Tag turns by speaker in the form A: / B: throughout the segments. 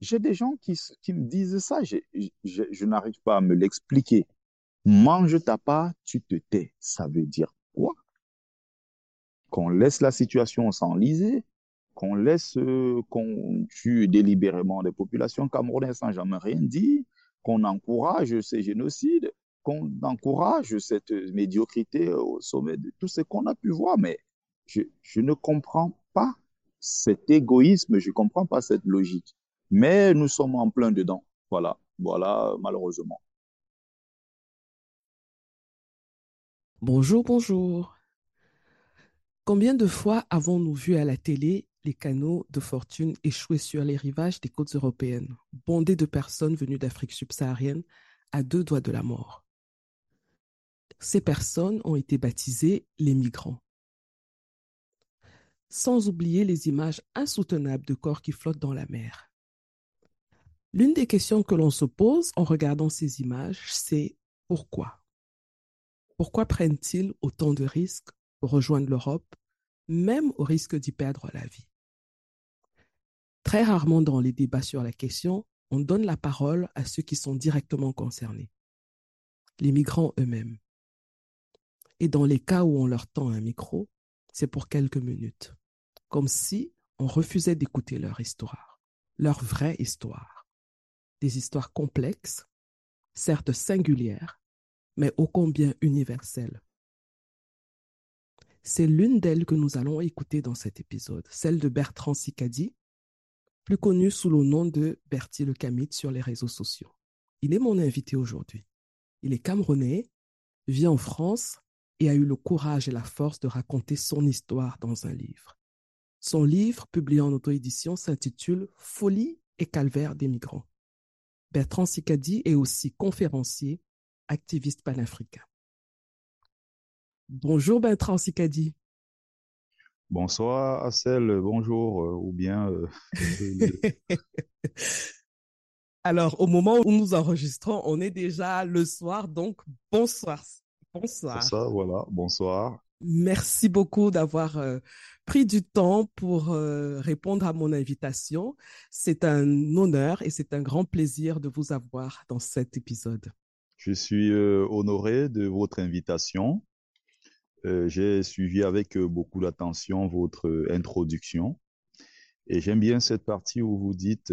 A: j'ai des gens qui, me disent ça, je n'arrive pas à me l'expliquer. Mange ta part, tu te tais. Ça veut dire quoi? Qu'on laisse la situation s'enliser, qu'on laisse, euh, qu'on tue délibérément des populations camerounaises sans jamais rien dire, qu'on encourage ces génocides, qu'on encourage cette médiocrité au sommet de tout ce qu'on a pu voir. Mais je, je ne comprends pas cet égoïsme, je ne comprends pas cette logique. Mais nous sommes en plein dedans. Voilà, voilà, malheureusement.
B: Bonjour, bonjour. Combien de fois avons-nous vu à la télé les canaux de fortune échouer sur les rivages des côtes européennes, bondés de personnes venues d'Afrique subsaharienne à deux doigts de la mort? Ces personnes ont été baptisées les migrants. Sans oublier les images insoutenables de corps qui flottent dans la mer. L'une des questions que l'on se pose en regardant ces images, c'est pourquoi? Pourquoi prennent-ils autant de risques pour rejoindre l'Europe, même au risque d'y perdre la vie? Très rarement dans les débats sur la question, on donne la parole à ceux qui sont directement concernés, les migrants eux-mêmes. Et dans les cas où on leur tend un micro, c'est pour quelques minutes, comme si on refusait d'écouter leur histoire, leur vraie histoire. Des histoires complexes, certes singulières, mais ô combien universelles. C'est l'une d'elles que nous allons écouter dans cet épisode, celle de Bertrand Sicadi, plus connu sous le nom de Bertie le Camite sur les réseaux sociaux. Il est mon invité aujourd'hui. Il est camerounais, vit en France et a eu le courage et la force de raconter son histoire dans un livre. Son livre, publié en auto-édition, s'intitule Folie et calvaire des migrants. Bertrand Sicadi est aussi conférencier, activiste panafricain. Bonjour Bertrand Sicadi.
A: Bonsoir Assel, bonjour, euh, ou bien... Euh,
B: Alors, au moment où nous enregistrons, on est déjà le soir, donc bonsoir. Bonsoir.
A: Ça, voilà, bonsoir.
B: Merci beaucoup d'avoir euh, pris du temps pour répondre à mon invitation. C'est un honneur et c'est un grand plaisir de vous avoir dans cet épisode.
A: Je suis honoré de votre invitation. Euh, j'ai suivi avec euh, beaucoup d'attention votre euh, introduction et j'aime bien cette partie où vous dites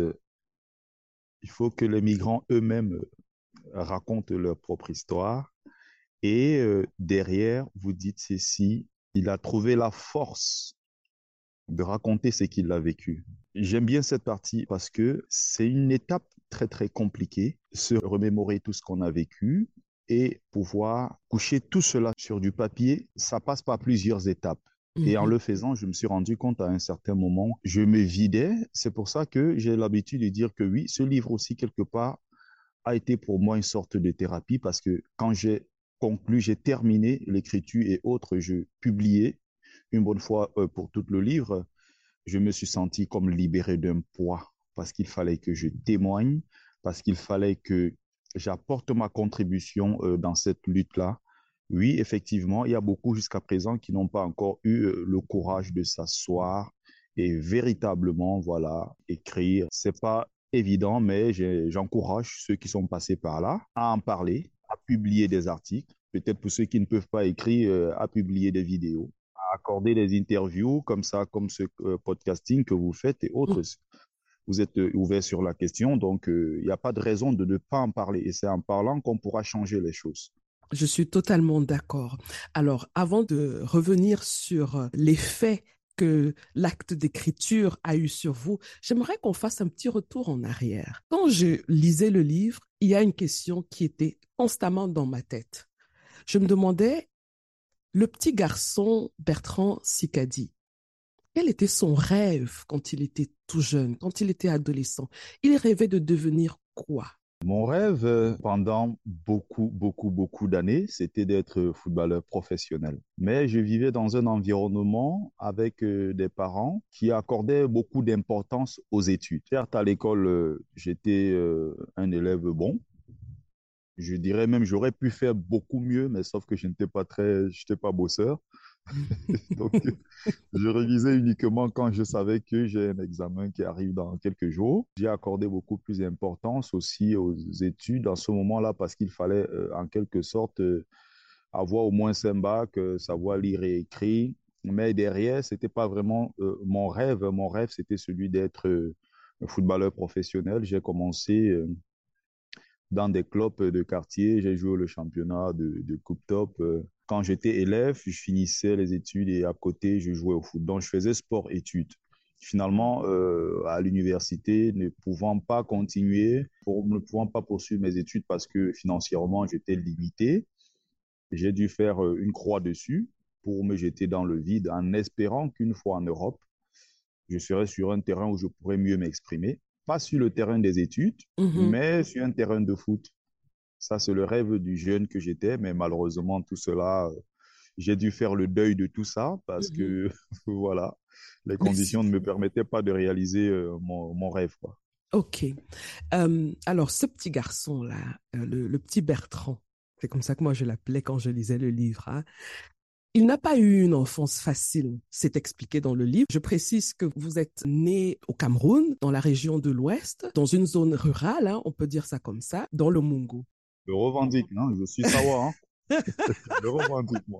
A: il faut que les migrants eux-mêmes racontent leur propre histoire et derrière vous dites ceci il a trouvé la force de raconter ce qu'il a vécu. J'aime bien cette partie parce que c'est une étape très très compliquée, se remémorer tout ce qu'on a vécu, et pouvoir coucher tout cela sur du papier, ça passe par plusieurs étapes. Et en mhm. le faisant, je me suis rendu compte à un certain moment, je me vidais. C'est pour ça que j'ai l'habitude de dire que oui, ce livre aussi, quelque part, a été pour moi une sorte de thérapie parce que quand j'ai conclu, j'ai terminé l'écriture et autres, je publiais une bonne fois euh, pour tout le livre, je me suis senti comme libéré d'un poids parce qu'il fallait que je témoigne, parce qu'il fallait que j'apporte ma contribution euh, dans cette lutte-là. Oui, effectivement, il y a beaucoup jusqu'à présent qui n'ont pas encore eu euh, le courage de s'asseoir et véritablement, voilà, écrire. C'est pas évident, mais j'encourage ceux qui sont passés par là à en parler, à publier des articles. Peut-être pour ceux qui ne peuvent pas écrire, à publier des vidéos, accorder des interviews comme ça, comme ce podcasting que vous faites et autres vous êtes euh, ouvert sur la question, donc euh, il n'y a pas de raison de ne pas en parler. Et c'est en parlant qu'on pourra changer les choses.
B: Je suis totalement d'accord. Alors, avant de revenir sur euh, l'effet que l'acte d'écriture a eu sur vous, j'aimerais qu'on fasse un petit retour en arrière. Quand je lisais le livre, il y a une question qui était constamment dans ma tête. Je me demandais, le petit garçon Bertrand Sicadi, quel était son rêve quand il était tout jeune, quand il était adolescent? Il rêvait de devenir quoi?
A: Mon rêve euh, pendant beaucoup, beaucoup, beaucoup d'années, c'était d'être footballeur professionnel. Mais je vivais dans un environnement avec euh, des parents qui accordaient beaucoup d'importance aux études. Certes, à l'école, euh, j'étais un élève bon, je dirais même j'aurais pu faire beaucoup mieux, mais sauf que je n'étais pas très, j'étais pas bosseur. Donc, je révisais uniquement quand je savais que j'ai un examen qui arrive dans quelques jours. J'ai accordé beaucoup plus d'importance aussi aux études en ce moment-là parce qu'il fallait euh, en quelque sorte euh, avoir au moins un bac, euh, savoir lire et écrire. Mais derrière, ce n'était pas vraiment mon rêve. Mon rêve, c'était celui d'être footballeur professionnel. J'ai commencé dans des clubs de quartier. J'ai joué le championnat de, Coupe Top. Quand j'étais élève, je finissais les études et à côté, je jouais au foot. Donc, je faisais sport-études. Finalement, euh, à l'université, ne pouvant pas continuer, pour, ne pouvant pas poursuivre mes études parce que financièrement, j'étais limité, j'ai dû faire euh, une croix dessus pour me jeter dans le vide en espérant qu'une fois en Europe, je serais sur un terrain où je pourrais mieux m'exprimer. Pas sur le terrain des études, mm-hmm. mais sur un terrain de foot. Ça, c'est le rêve du jeune que j'étais, mais malheureusement, tout cela, j'ai dû faire le deuil de tout ça parce que, mm-hmm. voilà, les conditions ne me permettaient pas de réaliser euh, mon, rêve. Quoi.
B: Ok. alors, ce petit garçon-là, euh, le, petit Bertrand, c'est comme ça que moi je l'appelais quand je lisais le livre. Hein, il n'a pas eu une enfance facile, c'est expliqué dans le livre. Je précise que vous êtes né au Cameroun, dans la région de l'Ouest, dans une zone rurale, hein, on peut dire ça comme ça, dans le Mungo.
A: Je revendique, hein, je suis savoir. Hein. je revendique, moi.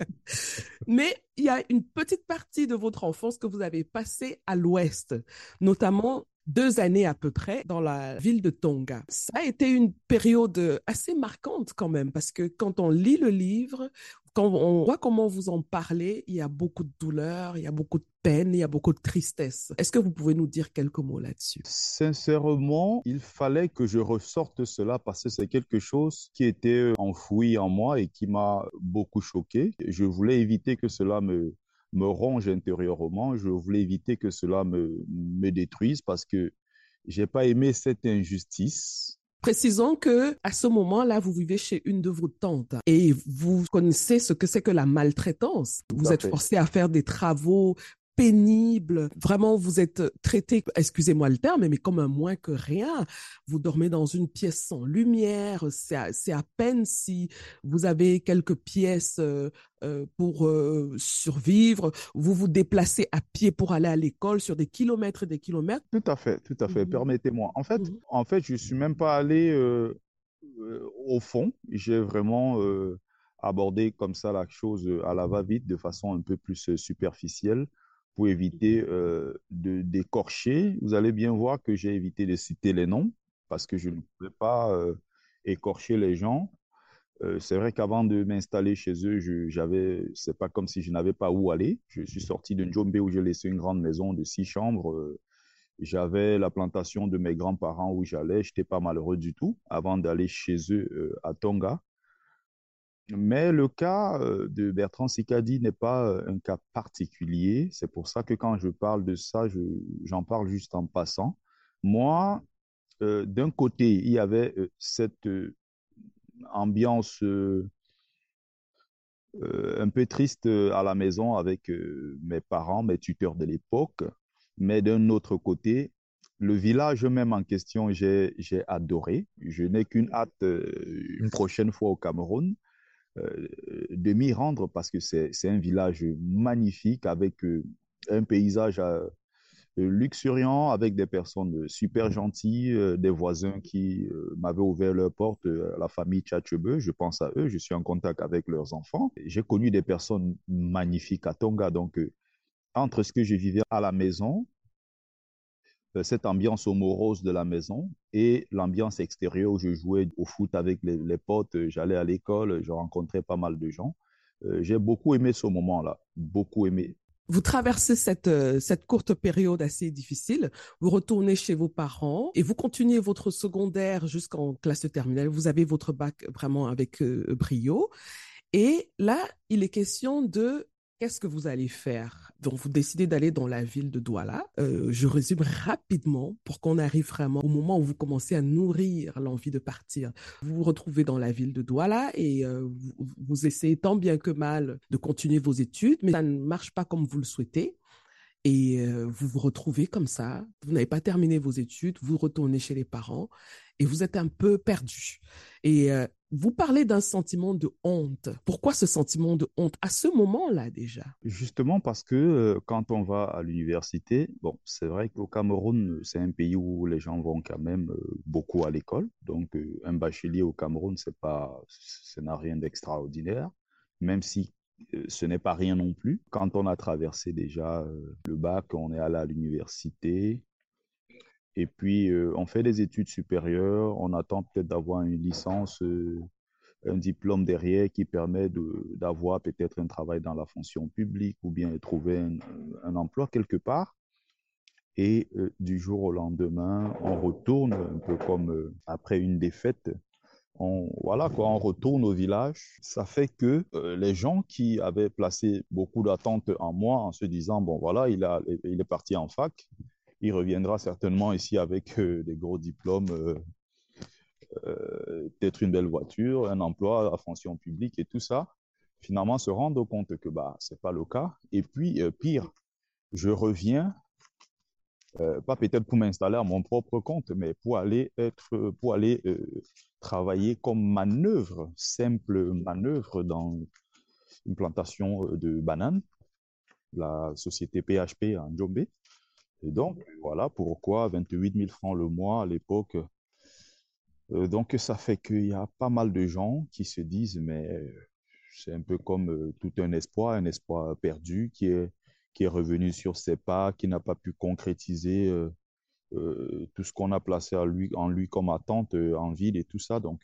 B: Mais il y a une petite partie de votre enfance que vous avez passée à l'Ouest, notamment deux années à peu près dans la ville de Tonga. Ça a été une période assez marquante quand même, parce que quand on lit le livre, quand on voit comment vous en parlez, il y a beaucoup de douleur, il y a beaucoup de peine, il y a beaucoup de tristesse. Est-ce que vous pouvez nous dire quelques mots là-dessus?
A: Sincèrement, il fallait que je ressorte cela parce que c'est quelque chose qui était enfoui en moi et qui m'a beaucoup choqué. Je voulais éviter que cela me, me ronge intérieurement. Je voulais éviter que cela me, me détruise parce que j'ai pas aimé cette injustice
B: Précisons que à ce moment-là, vous vivez chez une de vos tantes et vous connaissez ce que c'est que la maltraitance. Vous êtes forcé à faire des travaux pénible. Vraiment, vous êtes traité, excusez-moi le terme, mais comme un moins que rien. Vous dormez dans une pièce sans lumière. C'est à, peine si vous avez quelques pièces euh, euh, pour euh, survivre. Vous vous déplacez à pied pour aller à l'école sur des kilomètres et des kilomètres.
A: Tout à fait, tout à fait. Mmh Permettez-moi. En fait, mmh en fait, je suis même pas allé au fond. J'ai vraiment abordé comme ça la chose à la va-vite de façon un peu plus superficielle pour éviter euh, de d'écorcher. Vous allez bien voir que j'ai évité de citer les noms parce que je ne pouvais pas euh, écorcher les gens. Euh, c'est vrai qu'avant de m'installer chez eux, je j'avais, c'est pas comme si je n'avais pas où aller. Je suis sorti de Njombe où j'ai laissé une grande maison de six chambres. J'avais la plantation de mes grands-parents où j'allais. J'étais pas malheureux du tout avant d'aller chez eux à Tonga. Mais le cas euh, de Bertrand Sicadi n'est pas euh, un cas particulier. C'est pour ça que quand je parle de ça, j'en parle juste en passant. Moi, euh, d'un côté, il y avait cette ambiance un peu triste à la maison avec mes parents, mes tuteurs de l'époque. Mais d'un autre côté, le village même en question, j'ai adoré. Je n'ai qu'une hâte une prochaine fois au Cameroun de m'y rendre parce que c'est un village magnifique avec euh, un paysage euh, luxuriant avec des personnes super gentilles, des voisins qui m'avaient ouvert leurs portes, la famille Tchatchebe, je pense à eux, je suis en contact avec leurs enfants. J'ai connu des personnes magnifiques à Tonga, donc entre ce que je vivais à la maison euh, cette ambiance morose de la maison et l'ambiance extérieure où je jouais au foot avec les, potes, euh, j'allais à l'école, je rencontrais pas mal de gens. Euh, j'ai beaucoup aimé ce moment-là, beaucoup aimé.
B: Vous traversez cette, cette courte période assez difficile, vous retournez chez vos parents et vous continuez votre secondaire jusqu'en classe terminale. Vous avez votre bac vraiment avec brio. Et là, il est question de qu'est-ce que vous allez faire? Donc, vous décidez d'aller dans la ville de Douala. Euh, je résume rapidement pour qu'on arrive vraiment au moment où vous commencez à nourrir l'envie de partir. Vous vous retrouvez dans la ville de Douala et euh, vous, essayez tant bien que mal de continuer vos études, mais ça ne marche pas comme vous le souhaitez. Et vous vous retrouvez comme ça, vous n'avez pas terminé vos études, vous retournez chez les parents et vous êtes un peu perdu. Et vous parlez d'un sentiment de honte. Pourquoi ce sentiment de honte à ce moment-là déjà?
A: Justement parce que quand on va à l'université, bon, c'est vrai qu'au Cameroun, c'est un pays où les gens vont quand même beaucoup à l'école. Donc, un bachelier au Cameroun, c'est pas, ça n'a rien d'extraordinaire, même si ce n'est pas rien non plus. Quand on a traversé déjà euh, le bac, on est allé à l'université. Et puis, euh, on fait des études supérieures. On attend peut-être d'avoir une licence, un diplôme derrière qui permet d'avoir peut-être un travail dans la fonction publique ou bien trouver un emploi quelque part. Et du jour au lendemain, on retourne un peu comme après une défaite on, voilà, quoi, on retourne au village. Ça fait que euh, les gens qui avaient placé beaucoup d'attentes en moi en se disant, bon, voilà, il, a, il est parti en fac, il reviendra certainement ici avec euh, des gros diplômes, euh, peut-être une belle voiture, un emploi à fonction publique et tout ça. Finalement, se rendre compte que bah, ce n'est pas le cas. Et puis, pire, je reviens pas peut-être pour m'installer à mon propre compte, mais pour aller être, pour aller travailler comme manœuvre, simple manœuvre dans une plantation euh, de bananes, la société PHP en Djombe. Et donc, voilà pourquoi 28 000 francs le mois à l'époque. Euh, donc, ça fait qu'il y a pas mal de gens qui se disent, mais c'est un peu comme euh, tout un espoir, un espoir perdu qui est, qui est revenu sur ses pas, qui n'a pas pu concrétiser euh, tout ce qu'on a placé en lui, comme attente euh, en ville et tout ça. Donc,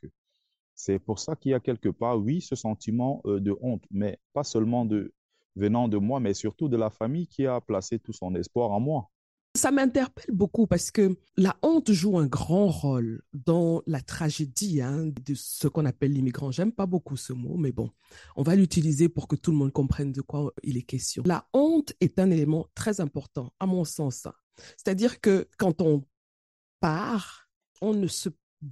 A: c'est pour ça qu'il y a quelque part, oui, ce sentiment euh, de honte, mais pas seulement de, venant de moi, mais surtout de la famille qui a placé tout son espoir en moi.
B: Ça m'interpelle beaucoup parce que la honte joue un grand rôle dans la tragédie hein, de ce qu'on appelle l'immigrant. J'aime pas beaucoup ce mot, mais bon, on va l'utiliser pour que tout le monde comprenne de quoi il est question. La honte est un élément très important, à mon sens, c'est-à-dire que quand on part, on ne se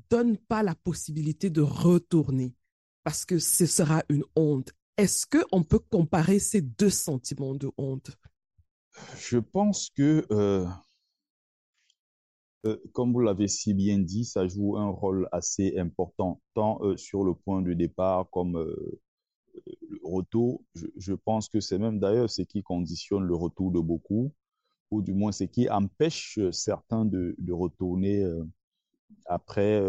B: donne pas la possibilité de retourner parce que ce sera une honte. Est-ce qu'on peut comparer ces deux sentiments de honte?
A: Je pense que, euh, euh, comme vous l'avez si bien dit, ça joue un rôle assez important, tant euh, sur le point de départ comme le retour. je pense que c'est même d'ailleurs ce qui conditionne le retour de beaucoup ou du moins ce qui empêche certains de, de retourner après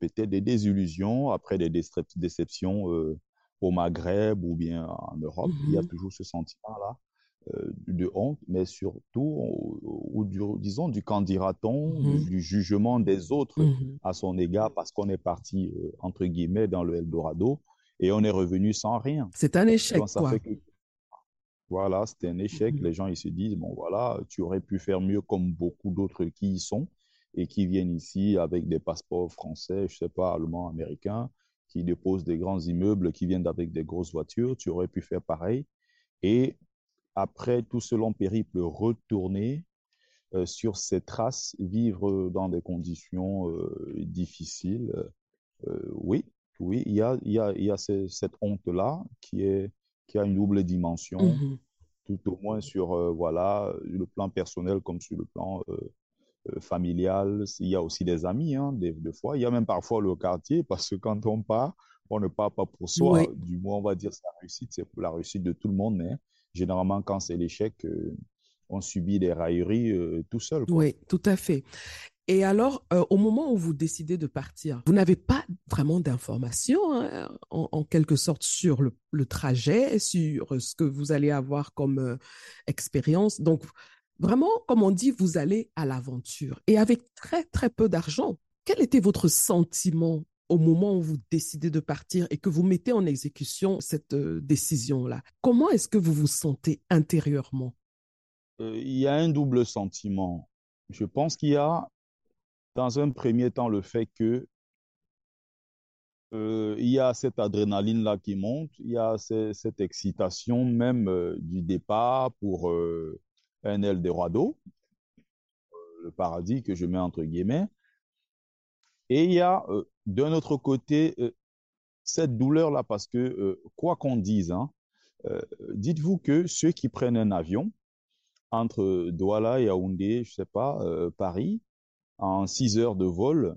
A: peut-être des désillusions, après des déceptions au Maghreb ou bien en Europe. Il y a mm-hmm. toujours ce sentiment-là de honte, mais surtout, ou, du, disons, du candidaton, mm-hmm. du, jugement des autres mm-hmm. à son égard parce qu'on est parti, entre guillemets, dans le Eldorado et on est revenu sans rien.
B: C'est un échec, quoi.
A: Voilà, c'était un échec. Mhm. Les gens, ils se disent, bon, voilà, tu aurais pu faire mieux comme beaucoup d'autres qui y sont et qui viennent ici avec des passeports français, je sais pas, allemands, américains, qui déposent des grands immeubles, qui viennent avec des grosses voitures. Tu aurais pu faire pareil. Et après tout ce long périple, retourner euh, sur ces traces, vivre dans des conditions euh, difficiles. Euh, oui, oui, il y a, il y a, il y a cette honte-là qui est qui a une double dimension, mmh tout au moins sur voilà, le plan personnel comme sur le plan familial. Il y a aussi des amis, hein, des, fois. Il y a même parfois le quartier, parce que quand on part, on ne part pas pour soi. Du moins, on va dire sa réussite, c'est la réussite de tout le monde. Mais généralement, quand c'est l'échec, on subit des railleries tout seul.
B: Oui, tout à fait. Et alors, euh, au moment où vous décidez de partir, vous n'avez pas vraiment d'informations, hein, en, quelque sorte, sur le, trajet, sur ce que vous allez avoir comme euh, expérience. Donc, vraiment, comme on dit, vous allez à l'aventure. Et avec très, très peu d'argent, quel était votre sentiment au moment où vous décidez de partir et que vous mettez en exécution cette euh, décision-là Comment est-ce que vous vous sentez intérieurement?
A: Il y a un double sentiment. Je pense qu'il y a dans un premier temps, le fait que euh, il y a cette adrénaline-là qui monte, il y a cette excitation même euh, du départ pour euh, un Eldorado, le paradis que je mets entre guillemets. Et il y a d'un autre côté cette douleur-là parce que quoi qu'on dise, hein, dites-vous que ceux qui prennent un avion, entre Douala, Yaoundé, je sais pas, euh, Paris, en 6 heures de vol,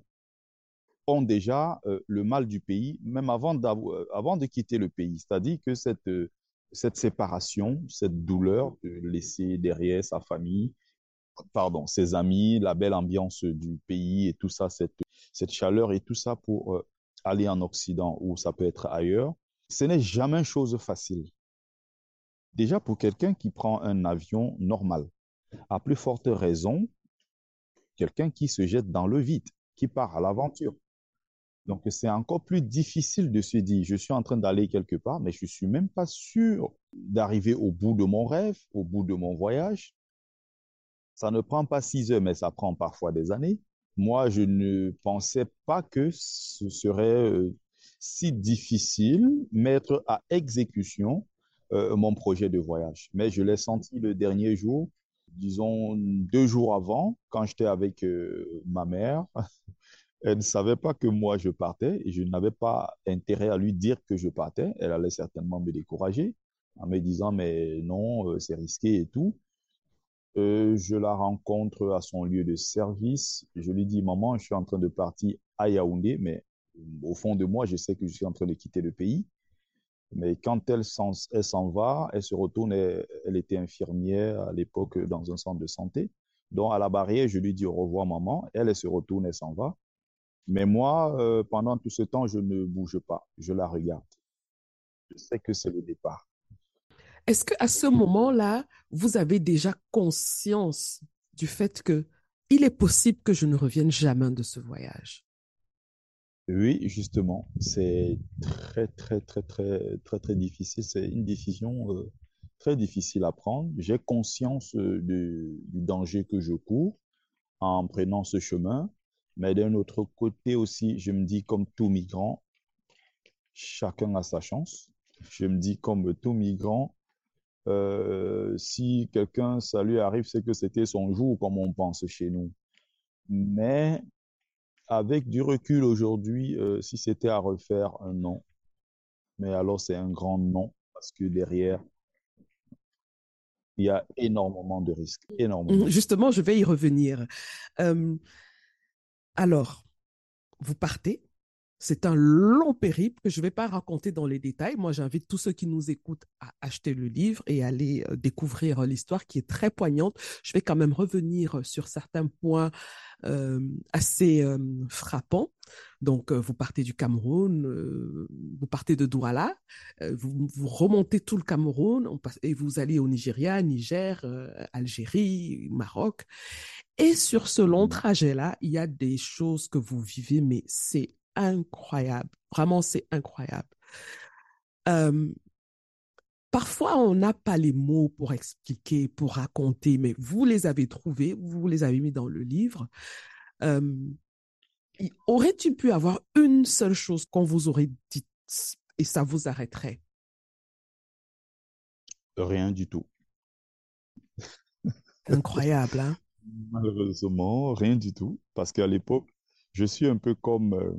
A: ont déjà euh, le mal du pays, même avant, euh, de quitter le pays. C'est-à-dire que cette, euh, cette séparation, cette douleur de laisser derrière sa famille, pardon, ses amis, la belle ambiance du pays et tout ça, cette, chaleur et tout ça pour euh, aller en Occident ou ça peut être ailleurs, ce n'est jamais chose facile. Déjà pour quelqu'un qui prend un avion normal, à plus forte raison, quelqu'un qui se jette dans le vide, qui part à l'aventure. Donc c'est encore plus difficile de se dire, je suis en train d'aller quelque part, mais je suis même pas sûr d'arriver au bout de mon rêve, au bout de mon voyage. Ça ne prend pas six heures, mais ça prend parfois des années. Moi, je ne pensais pas que ce serait euh, si difficile mettre à exécution euh, mon projet de voyage. Mais je l'ai senti le dernier jour, disons deux jours avant, quand j'étais avec euh, ma mère. Elle ne savait pas que moi je partais et je n'avais pas intérêt à lui dire que je partais. Elle allait certainement me décourager en me disant mais non, c'est risqué et tout. Je la rencontre à son lieu de service. Je lui dis, maman, je suis en train de partir à Yaoundé, mais au fond de moi, je sais que je suis en train de quitter le pays. Mais quand elle s'en, elle s'en va, elle se retourne, elle, elle était infirmière à l'époque dans un centre de santé. Donc, à la barrière, je lui dis au revoir, maman. Elle, elle se retourne, elle s'en va. Mais moi, euh, pendant tout ce temps, je ne bouge pas. Je la regarde. Je sais que c'est le départ.
B: Est-ce qu'à ce moment-là, vous avez déjà conscience du fait que il est possible que je ne revienne jamais de ce voyage?
A: Oui, justement, c'est très, très, très, très, très, très difficile. C'est une décision euh, très difficile à prendre. J'ai conscience euh, du danger que je cours en prenant ce chemin, mais d'un autre côté aussi, je me dis comme tout migrant, chacun a sa chance. Je me dis comme tout migrant, euh, si quelqu'un, ça lui arrive, c'est que c'était son jour, comme on pense chez nous. Mais avec du recul aujourd'hui, euh, si c'était à refaire un non, mais alors c'est un grand non, parce que derrière, il y a énormément de risques, énormément.
B: Justement, je vais y revenir. Euh, alors, vous partez, c'est un long périple que je ne vais pas raconter dans les détails. Moi, j'invite tous ceux qui nous écoutent à acheter le livre et aller euh, découvrir l'histoire qui est très poignante. Je vais quand même revenir sur certains points euh, assez euh, frappants. Donc, euh, vous partez du Cameroun, euh, vous partez de Douala, euh, vous, vous, remontez tout le Cameroun on passe, et vous allez au Nigeria, Niger, Algérie, Maroc. Et sur ce long trajet-là, il y a des choses que vous vivez, mais c'est incroyable. Vraiment, c'est incroyable. Euh, parfois, on n'a pas les mots pour expliquer, pour raconter, mais vous les avez trouvés, vous les avez mis dans le livre. Euh, Aurais-tu pu avoir une seule chose qu'on vous aurait dite et ça vous arrêterait?
A: Rien du tout.
B: Incroyable, hein?
A: Malheureusement, rien du tout. Parce qu'à l'époque, je suis un peu comme... Euh,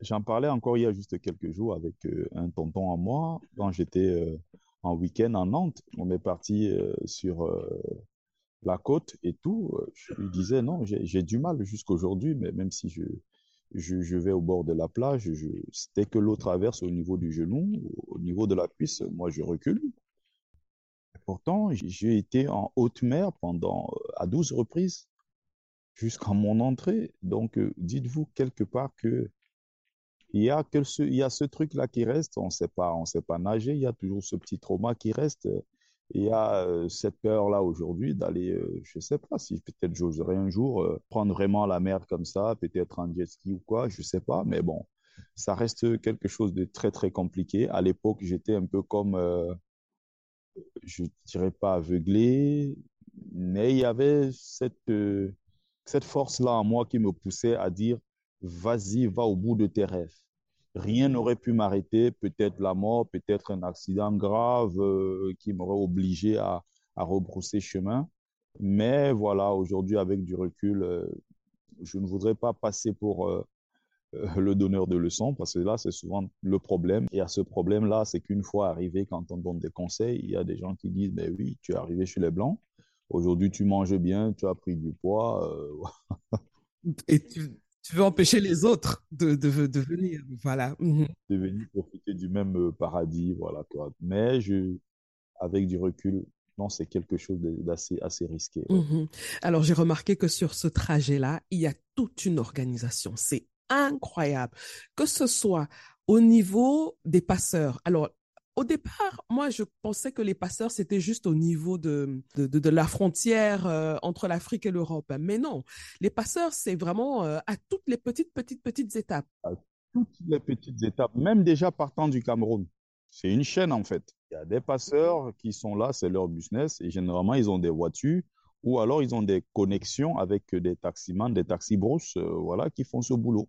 A: J'en parlais encore il y a juste quelques jours avec euh, un tonton à moi, quand j'étais euh, en week-end en Nantes. On est parti sur la côte et tout. Je lui disais, non, j'ai du mal jusqu'aujourd'hui, mais même si je, je, vais au bord de la plage, je, dès que l'eau traverse au niveau du genou, au niveau de la cuisse, moi je recule. Pourtant, j'ai été en haute mer pendant à 12 reprises jusqu'à mon entrée. Donc, dites-vous quelque part que il y a, ce, il y a ce truc-là qui reste, on sait pas, on sait pas nager, il y a toujours ce petit trauma qui reste. Il y a euh, cette peur-là aujourd'hui d'aller, euh, je sais pas si peut-être j'oserais un jour euh, prendre vraiment la mer comme ça, peut-être en jet ski ou quoi, je sais pas, mais bon, ça reste quelque chose de très très compliqué. À l'époque, j'étais un peu comme, euh, je dirais pas aveuglé, mais il y avait cette, euh, cette force-là en moi qui me poussait à dire, vas-y, va au bout de tes rêves. Rien n'aurait pu m'arrêter, peut-être la mort, peut-être un accident grave euh, qui m'aurait obligé à, rebrousser chemin. Mais voilà, aujourd'hui, avec du recul, euh, je ne voudrais pas passer pour euh, le donneur de leçons, parce que là, c'est souvent le problème. Et à ce problème-là, c'est qu'une fois arrivé, quand on donne des conseils, il y a des gens qui disent, ben oui, tu es arrivé chez les Blancs, Aujourd'hui, tu manges bien, tu as pris du poids.
B: Euh, Et tu, tu, veux empêcher les autres de, de, de venir. Voilà. Mhm.
A: De venir profiter du même euh, paradis. Voilà. Mais je, avec du recul, non, c'est quelque chose d'assez assez risqué.
B: Mhm. Alors, j'ai remarqué que sur ce trajet-là, il y a toute une organisation. C'est incroyable. Que ce soit au niveau des passeurs. Alors, au départ, moi, je pensais que les passeurs, c'était juste au niveau de, de, la frontière euh, entre l'Afrique et l'Europe. Mais non, les passeurs, c'est vraiment euh, à toutes les petites, petites, petites étapes.
A: À toutes les petites étapes, même déjà partant du Cameroun. C'est une chaîne, en fait. Il y a des passeurs qui sont là, c'est leur business, et généralement, ils ont des voitures ou alors ils ont des connexions avec des taximans, des taxi-brousses, euh, voilà, qui font ce boulot.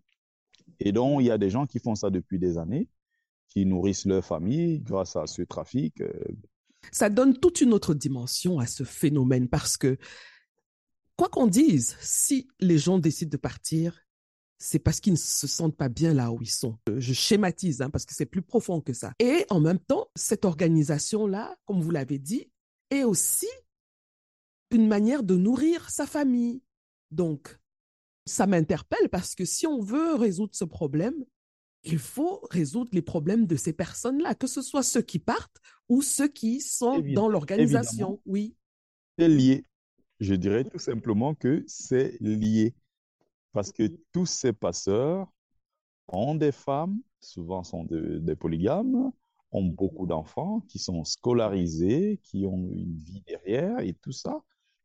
A: Et donc, il y a des gens qui font ça depuis des années qui nourrissent leur famille grâce à ce trafic. Euh.
B: Ça donne toute une autre dimension à ce phénomène parce que, quoi qu'on dise, si les gens décident de partir, c'est parce qu'ils ne se sentent pas bien là où ils sont. Je schématise hein, parce que c'est plus profond que ça. Et en même temps, cette organisation-là, comme vous l'avez dit, est aussi une manière de nourrir sa famille. Donc, ça m'interpelle parce que si on veut résoudre ce problème, il faut résoudre les problèmes de ces personnes-là, que ce soit ceux qui partent ou ceux qui sont dans l'organisation. Oui.
A: C'est lié. Je dirais tout simplement que c'est lié. Parce que tous ces passeurs ont des femmes, souvent sont des polygames, ont beaucoup d'enfants, qui sont scolarisés, qui ont une vie derrière et tout ça.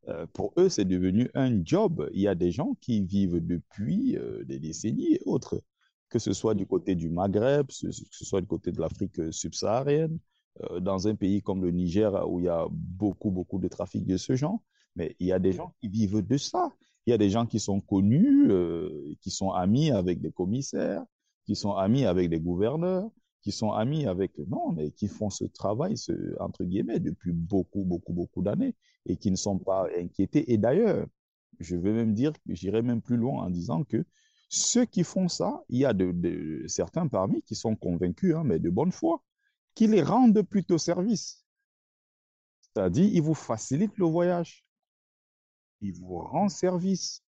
A: Euh, pour eux, c'est devenu un job. Il y a des gens qui vivent depuis euh, des décennies et autres que ce soit du côté du Maghreb, que ce soit du côté de l'Afrique subsaharienne, euh, dans un pays comme le Niger où il y a beaucoup, beaucoup de trafic de ce genre. Mais il y a des gens qui vivent de ça. Il y a des gens qui sont connus, euh, qui sont amis avec des commissaires, qui sont amis avec des gouverneurs, qui sont amis avec, non, mais qui font ce travail, entre guillemets, depuis beaucoup, beaucoup, beaucoup d'années et qui ne sont pas inquiétés. Et d'ailleurs, je vais même dire, j'irai même plus loin en disant que ceux qui font ça, il y a de, certains parmi qui sont convaincus, hein, mais de bonne foi, qui les rendent plutôt service. C'est-à-dire, ils vous facilitent le voyage. Ils vous rendent service.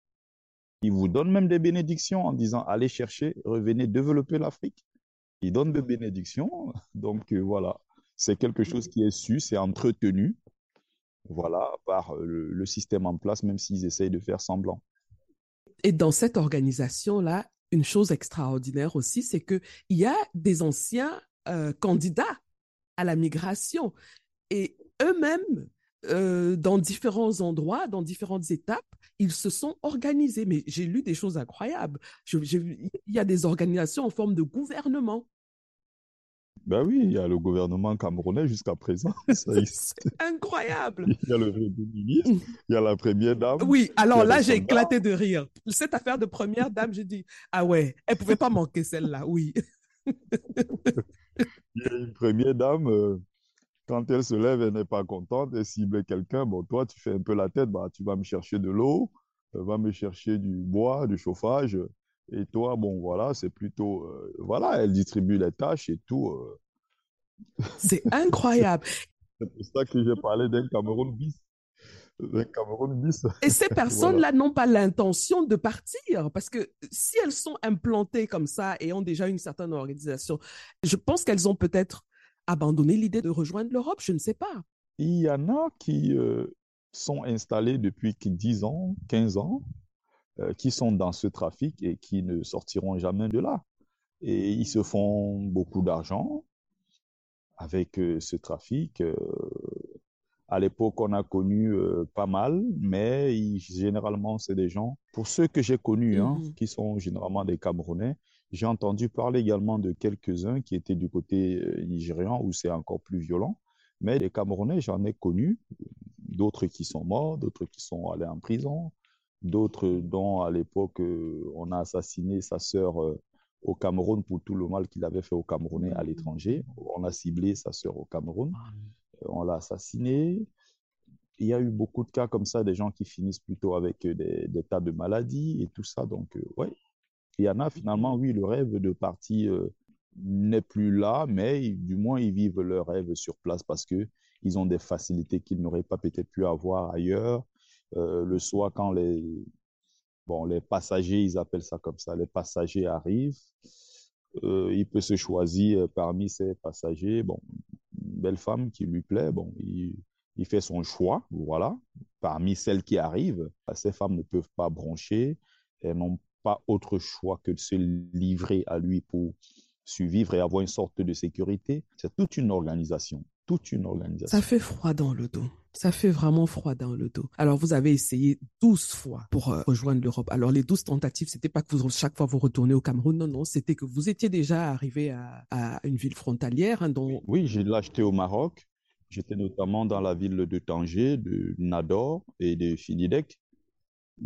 A: Ils vous donnent même des bénédictions en disant allez chercher, revenez développer l'Afrique. Ils donnent des bénédictions. Donc euh, voilà, c'est quelque chose qui est su, c'est entretenu. Voilà, par le, le système en place, même s'ils essayent de faire semblant
B: et dans cette organisation-là, une chose extraordinaire aussi, c'est qu'il y a des anciens euh, candidats à la migration et eux-mêmes, euh, dans différents endroits, dans différentes étapes, ils se sont organisés. Mais j'ai lu des choses incroyables. il y a des organisations en forme de gouvernement
A: ben oui, il y a le gouvernement camerounais jusqu'à présent.
B: C'est incroyable.
A: Il y a le ministre, il y a la première dame.
B: Oui, alors là, j'ai éclaté de rire. Cette affaire de première dame, j'ai dit, ah ouais, elle pouvait pas manquer celle-là, oui.
A: il y a une première dame, euh, quand elle se lève, elle n'est pas contente, elle cible quelqu'un. Bon, toi, tu fais un peu la tête, bah, tu vas me chercher de l'eau, tu vas me chercher du bois, du chauffage. Et toi, bon, voilà, c'est plutôt, euh, voilà, elle distribue les tâches et tout. Euh.
B: C'est incroyable.
A: c'est pour ça que j'ai parlé d'un Cameroun bis. D'un Cameroun bis.
B: Et ces personnes-là n'ont pas l'intention de partir parce que si elles sont implantées comme ça et ont déjà une certaine organisation, je pense qu'elles ont peut-être abandonné l'idée de rejoindre l'Europe, je ne sais pas.
A: Il y en a qui euh, sont installés depuis 10 ans, 15 ans, euh, qui sont dans ce trafic et qui ne sortiront jamais de là. Et ils se font beaucoup d'argent avec euh, ce trafic. Euh, à l'époque, on a connu pas mal, mais généralement, c'est des gens, pour ceux que j'ai connus, hein, mm-hmm. qui sont généralement des Camerounais, j'ai entendu parler également de quelques-uns qui étaient du côté nigérian où c'est encore plus violent. Mais les Camerounais, j'en ai connu, d'autres qui sont morts, d'autres qui sont allés en prison, d'autres dont à l'époque euh, on a assassiné sa sœur euh, au Cameroun pour tout le mal qu'il avait fait aux Camerounais à l'étranger. On a ciblé sa sœur au Cameroun, ah euh, on l'a assassiné. Il y a eu beaucoup de cas comme ça, des gens qui finissent plutôt avec des, des tas de maladies et tout ça. Donc, ouais, il y en a finalement, oui, le rêve de partir n'est plus là, mais du moins ils vivent leur rêve sur place parce que ils ont des facilités qu'ils n'auraient pas peut-être pu avoir ailleurs. Euh, le soir, quand les, bon, les passagers, ils appellent ça comme ça, les passagers arrivent, euh, il peut se choisir parmi ces passagers, bon, une belle femme qui lui plaît, bon, il, il fait son choix, voilà, parmi celles qui arrivent. Ces femmes ne peuvent pas broncher, elles n'ont pas autre choix que de se livrer à lui pour survivre et avoir une sorte de sécurité. C'est toute une organisation, toute une organisation.
B: Ça fait froid dans le dos. Ça fait vraiment froid dans le dos. Alors, vous avez essayé 12 fois pour euh, rejoindre l'Europe. Alors, les 12 tentatives, c'était pas que vous, chaque fois vous retournez au Cameroun. Non, non, c'était que vous étiez déjà arrivé à, à une ville frontalière. Hein, dont...
A: Oui, j'ai l'acheté au Maroc. J'étais notamment dans la ville de Tanger, de Nador et de Finidec.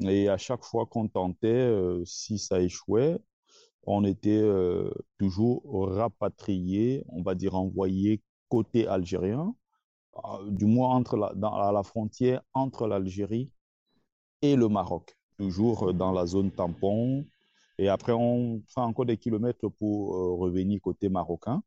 A: Et à chaque fois qu'on tentait, euh, si ça échouait, on était euh, toujours rapatrié, on va dire envoyé côté algérien, euh, du moins entre la, à la frontière entre l'Algérie et le Maroc, toujours dans la zone tampon. Et après, on fait encore des kilomètres pour euh, revenir côté marocain.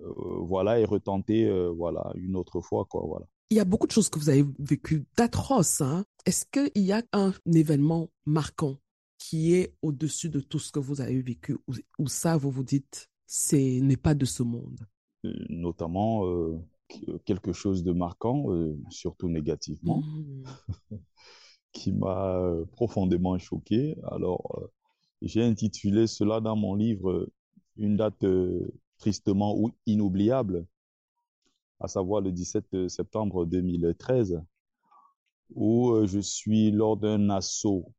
A: Euh, voilà, et retenter voilà, une autre fois. Quoi, voilà.
B: Il y a beaucoup de choses que vous avez vécues d'atroces. Hein? Est-ce qu'il y a un événement marquant qui est au-dessus de tout ce que vous avez vécu, ou ça, vous vous dites, ce n'est pas de ce monde?
A: Notamment euh, quelque chose de marquant, euh, surtout négativement, mmh. qui m'a profondément choqué. Alors, euh, j'ai intitulé cela dans mon livre Une date tristement ou inoubliable, à savoir le 17 septembre 2013, où je suis lors d'un assaut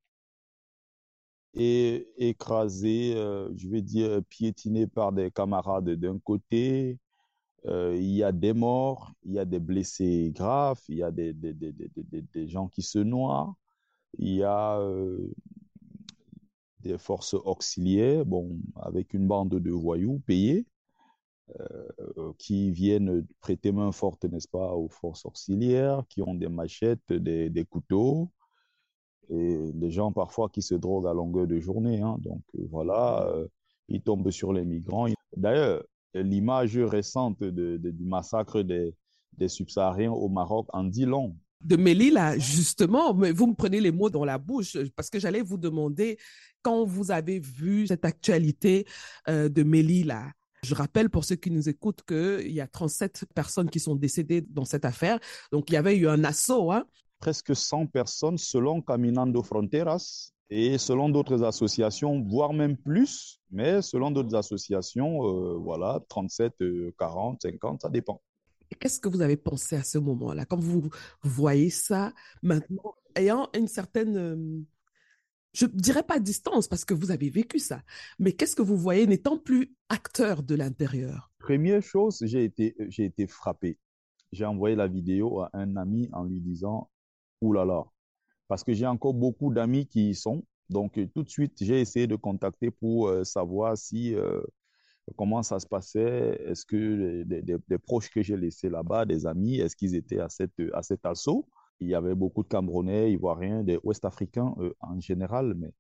A: et écrasé, euh, je vais dire piétiné par des camarades d'un côté. Euh, il y a des morts, il y a des blessés graves, il y a des, des, des, des gens qui se noient, il y a euh, des forces auxiliaires, bon, avec une bande de voyous payés, euh, qui viennent prêter main forte, n'est-ce pas, aux forces auxiliaires, qui ont des machettes, des, couteaux, et des gens parfois qui se droguent à longueur de journée. Hein. Donc voilà, ils tombent sur les migrants. D'ailleurs, l'image récente de, de, du massacre des, des subsahariens au Maroc en dit long.
B: De Melilla, justement, mais vous me prenez les mots dans la bouche parce que j'allais vous demander quand vous avez vu cette actualité euh, de Melilla. Je rappelle pour ceux qui nous écoutent qu'il y a 37 personnes qui sont décédées dans cette affaire. Donc, il y avait eu un assaut hein,
A: presque 100 personnes selon Caminando Fronteras et selon d'autres associations, voire même plus, mais selon d'autres associations, euh, voilà, 37, 40, 50, ça dépend.
B: Qu'est-ce que vous avez pensé à ce moment-là, quand vous voyez ça maintenant, ayant une certaine, euh, je dirais pas distance parce que vous avez vécu ça, mais qu'est-ce que vous voyez n'étant plus acteur de l'intérieur?
A: Première chose, j'ai été, j'ai été frappé. J'ai envoyé la vidéo à un ami en lui disant là. Parce que j'ai encore beaucoup d'amis qui y sont. Donc, tout de suite, j'ai essayé de contacter pour euh, savoir si, euh, comment ça se passait. Est-ce que des, des, des proches que j'ai laissés là-bas, des amis, est-ce qu'ils étaient à, cette, à cet assaut? Il y avait beaucoup de Camerounais, Ivoiriens, des Ouest-Africains euh, en général, mais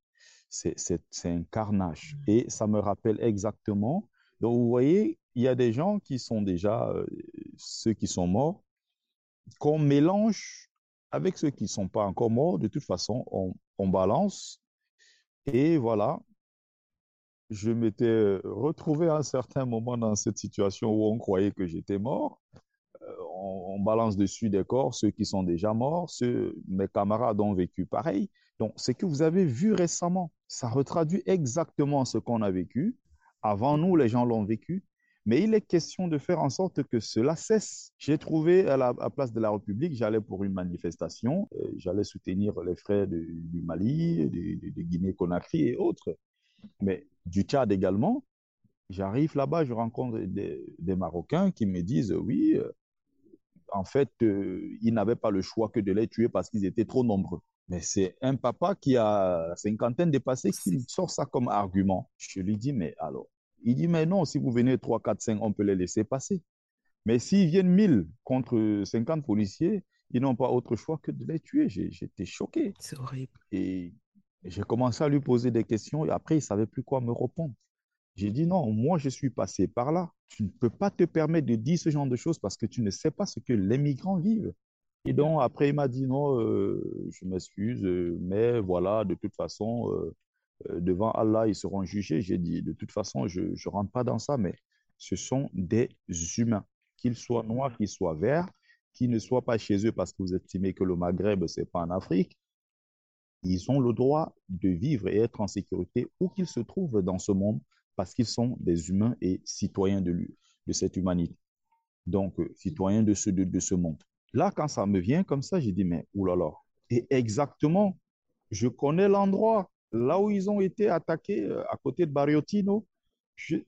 A: c'est un carnage. Et ça me rappelle exactement. Donc, vous voyez, il y a des gens qui sont déjà, ceux qui sont morts, qu'on mélange avec ceux qui ne sont pas encore morts, de toute façon, on, balance. Et voilà, je m'étais retrouvé à un certain moment dans cette situation où on croyait que j'étais mort. Euh, on, on, balance dessus des corps, ceux qui sont déjà morts, ceux, mes camarades ont vécu pareil. Donc, ce que vous avez vu récemment, ça retraduit exactement ce qu'on a vécu. Avant nous, les gens l'ont vécu. Mais il est question de faire en sorte que cela cesse. J'ai trouvé à la à place de la République, j'allais pour une manifestation, euh, j'allais soutenir les frères de, du Mali, de, de Guinée-Conakry et autres, mais du Tchad également. J'arrive là-bas, je rencontre des, des, Marocains qui me disent oui, euh, en fait, euh, ils n'avaient pas le choix que de les tuer parce qu'ils étaient trop nombreux. Mais c'est un papa qui a cinquantaine dépassé qui sort ça comme argument. Je lui dis, mais alors, il dit, mais non, si vous venez 3, 4, 5, on peut les laisser passer. Mais s'ils viennent 1000 contre 50 policiers, ils n'ont pas autre choix que de les tuer. J'étais choqué.
B: C'est horrible.
A: Et j'ai commencé à lui poser des questions et après, il ne savait plus quoi me répondre. J'ai dit non, moi je suis passé par là. Tu ne peux pas te permettre de dire ce genre de choses parce que tu ne sais pas ce que les migrants vivent. Et donc après, il m'a dit non, euh, je m'excuse, euh, mais voilà, de toute façon, euh, euh, devant Allah, ils seront jugés. J'ai dit, de toute façon, je ne rentre pas dans ça, mais ce sont des humains, qu'ils soient noirs, qu'ils soient verts, qu'ils ne soient pas chez eux parce que vous estimez que le Maghreb, ce n'est pas en Afrique. Ils ont le droit de vivre et être en sécurité où qu'ils se trouvent dans ce monde parce qu'ils sont des humains et citoyens de, de cette humanité. Donc, euh, citoyens de ce, de, de ce monde. Là, quand ça me vient comme ça, j'ai dit, mais oulala. Et exactement, je connais l'endroit là où ils ont été attaqués euh, à côté de Bariotino,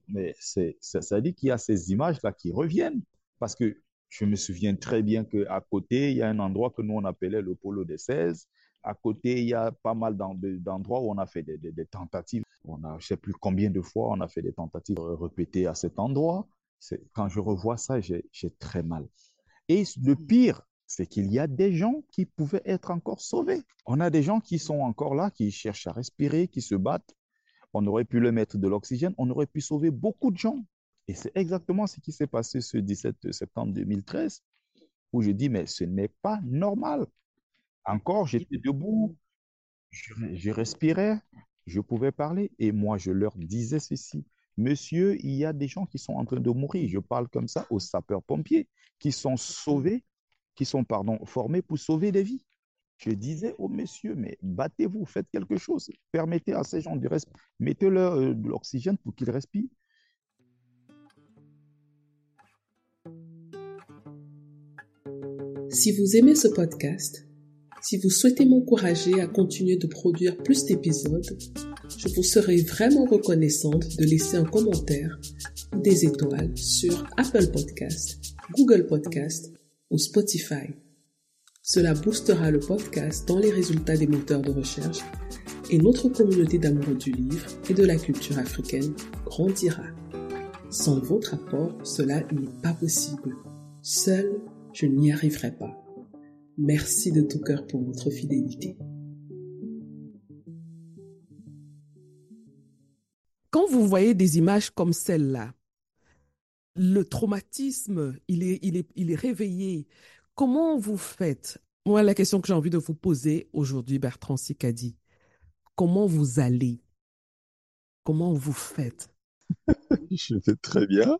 A: mais c'est, ça, dit qu'il y a ces images-là qui reviennent. Parce que je me souviens très bien qu'à côté, il y a un endroit que nous, on appelait le Polo des 16. À côté, il y a pas mal d'endroits où on a fait des tentatives. On a, je ne sais plus combien de fois on a fait des tentatives répétées à cet endroit. Quand je revois ça, j'ai très mal. Et le pire, c'est qu'il y a des gens qui pouvaient être encore sauvés. On a des gens qui sont encore là, qui cherchent à respirer, qui se battent. On aurait pu leur mettre de l'oxygène, on aurait pu sauver beaucoup de gens. Et c'est exactement ce qui s'est passé ce 17 septembre 2013, où je dis, mais ce n'est pas normal. Encore, j'étais debout, je, je, respirais, je pouvais parler, et moi, je leur disais ceci. Monsieur, il y a des gens qui sont en train de mourir. Je parle comme ça aux sapeurs-pompiers qui sont sauvés qui sont pardon, formés pour sauver des vies. Je disais aux messieurs, mais battez-vous, faites quelque chose, permettez à ces gens de respirer, mettez-leur euh, de l'oxygène pour qu'ils respirent.
B: Si vous aimez ce podcast, si vous souhaitez m'encourager à continuer de produire plus d'épisodes, je vous serai vraiment reconnaissante de laisser un commentaire ou des étoiles sur Apple Podcast, Google Podcast ou Spotify. Cela boostera le podcast dans les résultats des moteurs de recherche et notre communauté d'amoureux du livre et de la culture africaine grandira. Sans votre apport, cela n'est pas possible. Seul, je n'y arriverai pas. Merci de tout cœur pour votre fidélité. Quand vous voyez des images comme celle-là, le traumatisme, il est, il est, il est réveillé. Comment vous faites? Moi, la question que j'ai envie de vous poser aujourd'hui, Bertrand Sicadi, comment vous allez? Comment vous faites?
A: Je fais très bien.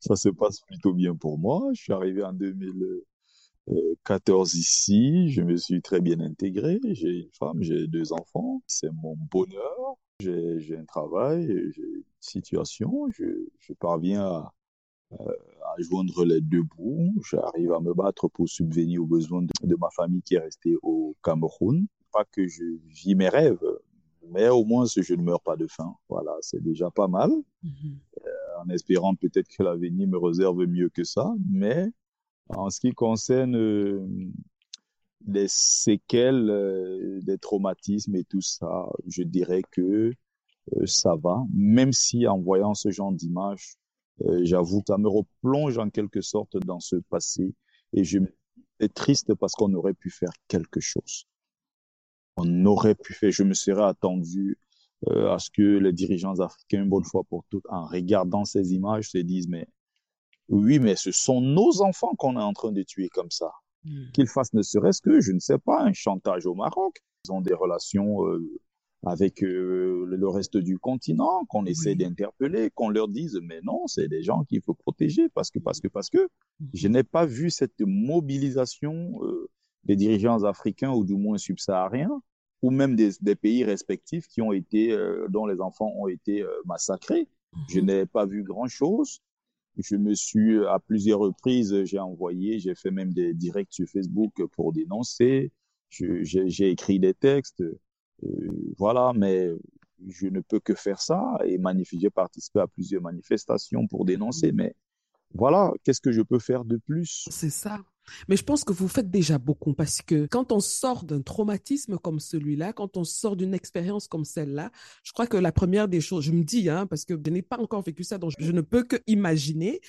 A: Ça se passe plutôt bien pour moi. Je suis arrivé en 2014 ici. Je me suis très bien intégré. J'ai une femme, j'ai deux enfants. C'est mon bonheur. J'ai un travail, j'ai une situation. Je, parviens à, à joindre les deux bouts. J'arrive à me battre pour subvenir aux besoins de, de, ma famille qui est restée au Cameroun. Pas que je vis mes rêves, mais au moins je ne meurs pas de faim. Voilà, c'est déjà pas mal. Mm -hmm. euh, en espérant peut-être que l'avenir me réserve mieux que ça. Mais en ce qui concerne euh, les séquelles, euh, des traumatismes et tout ça, je dirais que euh, ça va. Même si en voyant ce genre d'image, euh, j'avoue, ça me replonge en quelque sorte dans ce passé et je suis triste parce qu'on aurait pu faire quelque chose. On aurait pu faire, je me serais attendu euh, à ce que les dirigeants africains, une bonne fois pour toutes, en regardant ces images, se disent, mais oui, mais ce sont nos enfants qu'on est en train de tuer comme ça. Mmh. Qu'ils fassent ne serait-ce que, je ne sais pas, un chantage au Maroc. Ils ont des relations euh, avec euh, le reste du continent, qu'on essaie oui. d'interpeller, qu'on leur dise mais non, c'est des gens qu'il faut protéger parce que parce que parce que je n'ai pas vu cette mobilisation euh, des dirigeants africains ou du moins subsahariens ou même des, des pays respectifs qui ont été euh, dont les enfants ont été euh, massacrés. Je n'ai pas vu grand chose. Je me suis à plusieurs reprises, j'ai envoyé, j'ai fait même des directs sur Facebook pour dénoncer. J'ai écrit des textes. Euh, voilà, mais je ne peux que faire ça et j'ai participé à plusieurs manifestations pour dénoncer, mais voilà, qu'est-ce que je peux faire de plus?
B: C'est ça. Mais je pense que vous faites déjà beaucoup parce que quand on sort d'un traumatisme comme celui-là, quand on sort d'une expérience comme celle-là, je crois que la première des choses, je me dis, hein, parce que je n'ai pas encore vécu ça, donc je ne peux que imaginer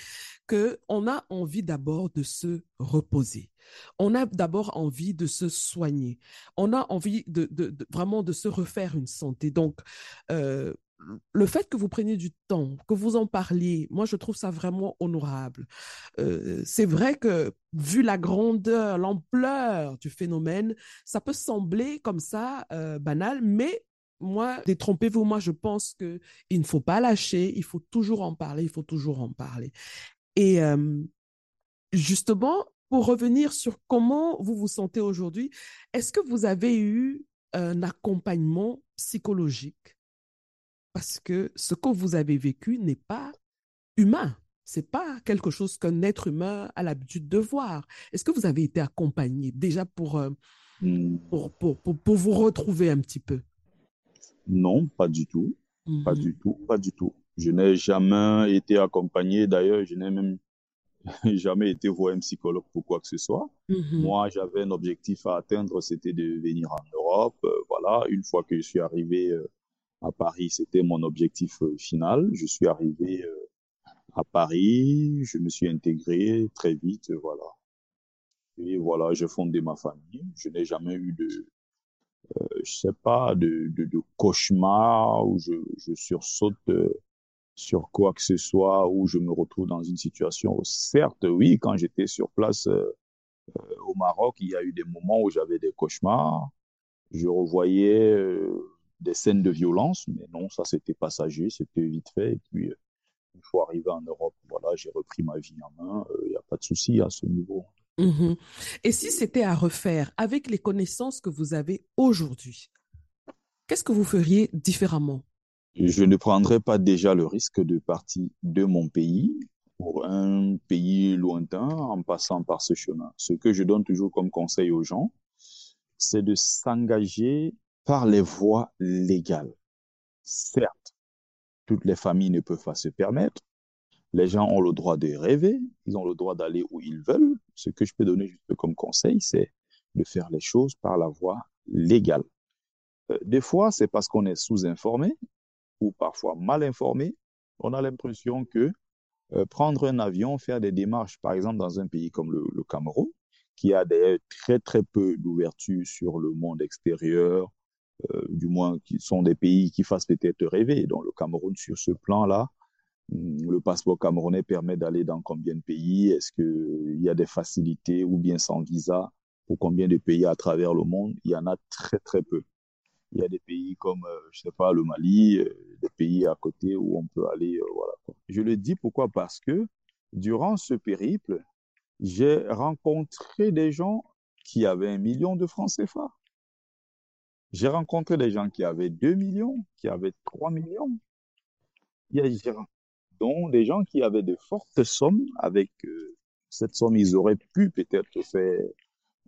B: que on a envie d'abord de se reposer. On a d'abord envie de se soigner. On a envie de, vraiment de se refaire une santé. Donc, euh, le fait que vous preniez du temps, que vous en parliez, moi, je trouve ça vraiment honorable. Euh, c'est vrai que, vu la grandeur, l'ampleur du phénomène, ça peut sembler comme ça euh, banal, mais moi, détrompez-vous, moi, je pense qu'il ne faut pas lâcher, il faut toujours en parler, il faut toujours en parler. Et justement, pour revenir sur comment vous vous sentez aujourd'hui, est-ce que vous avez eu un accompagnement psychologique? Parce que ce que vous avez vécu n'est pas humain. C'est pas quelque chose qu'un être humain a l'habitude de voir. Est-ce que vous avez été accompagné déjà pour, euh, hmm. pour, pour, pour, vous retrouver un petit peu?
A: Non, pas du tout. Pas mhm. du tout, pas du tout. Je n'ai jamais été accompagné. D'ailleurs, je n'ai même jamais été voir un psychologue pour quoi que ce soit. Mhm. Moi, j'avais un objectif à atteindre, c'était de venir en Europe. Euh, voilà, une fois que je suis arrivé euh, à Paris. C'était mon objectif euh, final. Je suis arrivé euh, à Paris, je me suis intégré très vite, voilà. Et voilà, j'ai fondé ma famille. Je n'ai jamais eu de, euh, je sais pas, de, de, de cauchemar où je, je sursaute euh, sur quoi que ce soit, où je me retrouve dans une situation. Certes, oui, quand j'étais sur place au Maroc, il y a eu des moments où j'avais des cauchemars. Je revoyais des scènes de violence, mais non, ça c'était passager, c'était vite fait. Et puis, euh, une fois arrivé en Europe, voilà, j'ai repris ma vie en main. Il euh, n'y a pas de souci à ce niveau.
B: Mhm. Et si c'était à refaire avec les connaissances que vous avez aujourd'hui, qu'est-ce que vous feriez différemment?
A: Je ne prendrais pas déjà le risque de partir de mon pays pour un pays lointain en passant par ce chemin. Ce que je donne toujours comme conseil aux gens, c'est de s'engager par les voies légales. Certes, toutes les familles ne peuvent pas se permettre. Les gens ont le droit de rêver, ils ont le droit d'aller où ils veulent. Ce que je peux donner juste comme conseil, c'est de faire les choses par la voie légale. Euh, des fois, c'est parce qu'on est sous-informé ou parfois mal informé. On a l'impression que euh, prendre un avion, faire des démarches, par exemple dans un pays comme le, Cameroun, qui a des, très très peu d'ouverture sur le monde extérieur, du moins qui sont des pays qui fassent peut-être rêver. Donc le Cameroun, sur ce plan-là, hmm, le passeport camerounais permet d'aller dans combien de pays? Est-ce qu'il y a des facilités ou bien sans visa pour combien de pays à travers le monde? Il y en a très très peu. Il y a des pays comme, euh, je sais pas, le Mali, euh, des pays à côté où on peut aller, voilà. Je le dis pourquoi? Parce que durant ce périple, j'ai rencontré des gens qui avaient un million de francs CFA. J'ai rencontré des gens qui avaient 2 millions, qui avaient 3 millions. Il y a dont des gens qui avaient de fortes sommes. Avec euh, cette somme, ils auraient pu peut-être faire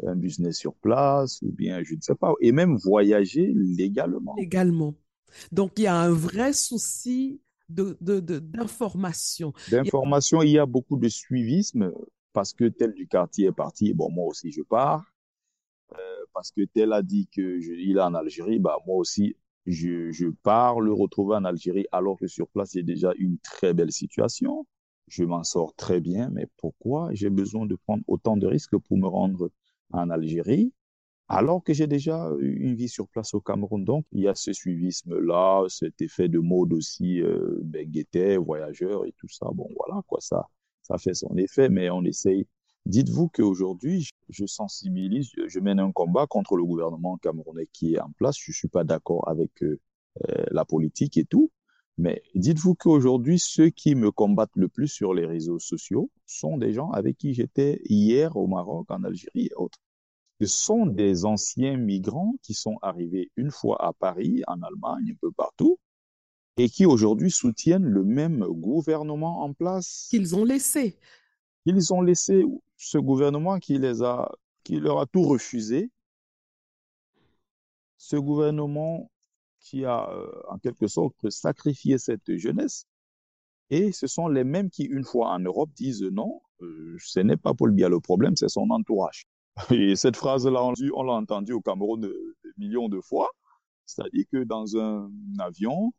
A: un business sur place ou bien, je ne sais pas, et même voyager légalement.
B: Légalement. Donc, il y a un vrai souci d'information.
A: De, d'information, il y a beaucoup de suivisme parce que tel du quartier est parti, bon, moi aussi je pars. Parce que tel a dit que il est en Algérie, bah moi aussi je, pars le retrouver en Algérie alors que sur place a déjà une très belle situation. Je m'en sors très bien, mais pourquoi j'ai besoin de prendre autant de risques pour me rendre en Algérie alors que j'ai déjà une vie sur place au Cameroun? Donc, il y a ce suivisme-là, cet effet de mode aussi, euh, ben, voyageur et tout ça. Bon, voilà, quoi, ça, ça fait son effet, mais on essaye Dites-vous qu'aujourd'hui, je sensibilise, je mène un combat contre le gouvernement camerounais qui est en place. Je ne suis pas d'accord avec euh, euh, la politique et tout. Mais dites-vous qu'aujourd'hui, ceux qui me combattent le plus sur les réseaux sociaux sont des gens avec qui j'étais hier au Maroc, en Algérie et autres. Ce sont des anciens migrants qui sont arrivés une fois à Paris, en Allemagne, un peu partout, et qui aujourd'hui soutiennent le même gouvernement en place.
B: Qu'ils ont laissé.
A: Ils ont laissé ce gouvernement qui les a, qui leur a tout refusé, ce gouvernement qui a euh, en quelque sorte sacrifié cette jeunesse, et ce sont les mêmes qui, une fois en Europe, disent non, euh, ce n'est pas Paul Biya le problème, c'est son entourage. Et cette phrase-là, on l'a entendu au Cameroun de, de millions de fois, c'est-à-dire que dans un avion,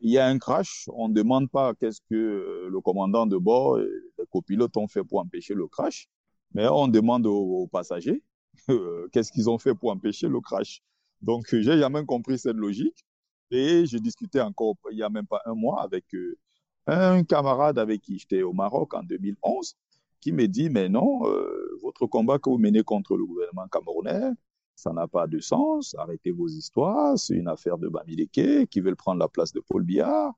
A: il y a un crash, on ne demande pas qu'est-ce que euh, le commandant de bord et les copilotes ont fait pour empêcher le crash, mais on demande aux, passagers euh, qu'est-ce qu'ils ont fait pour empêcher le crash. Donc, j'ai jamais compris cette logique. Et je discutais encore il n'y a même pas un mois avec euh, un camarade avec qui j'étais au Maroc en 2011 qui me dit, mais non, euh, votre combat que vous menez contre le gouvernement camerounais, ça n'a pas de sens, arrêtez vos histoires, c'est une affaire de Bamileke qui veulent prendre la place de Paul Biya.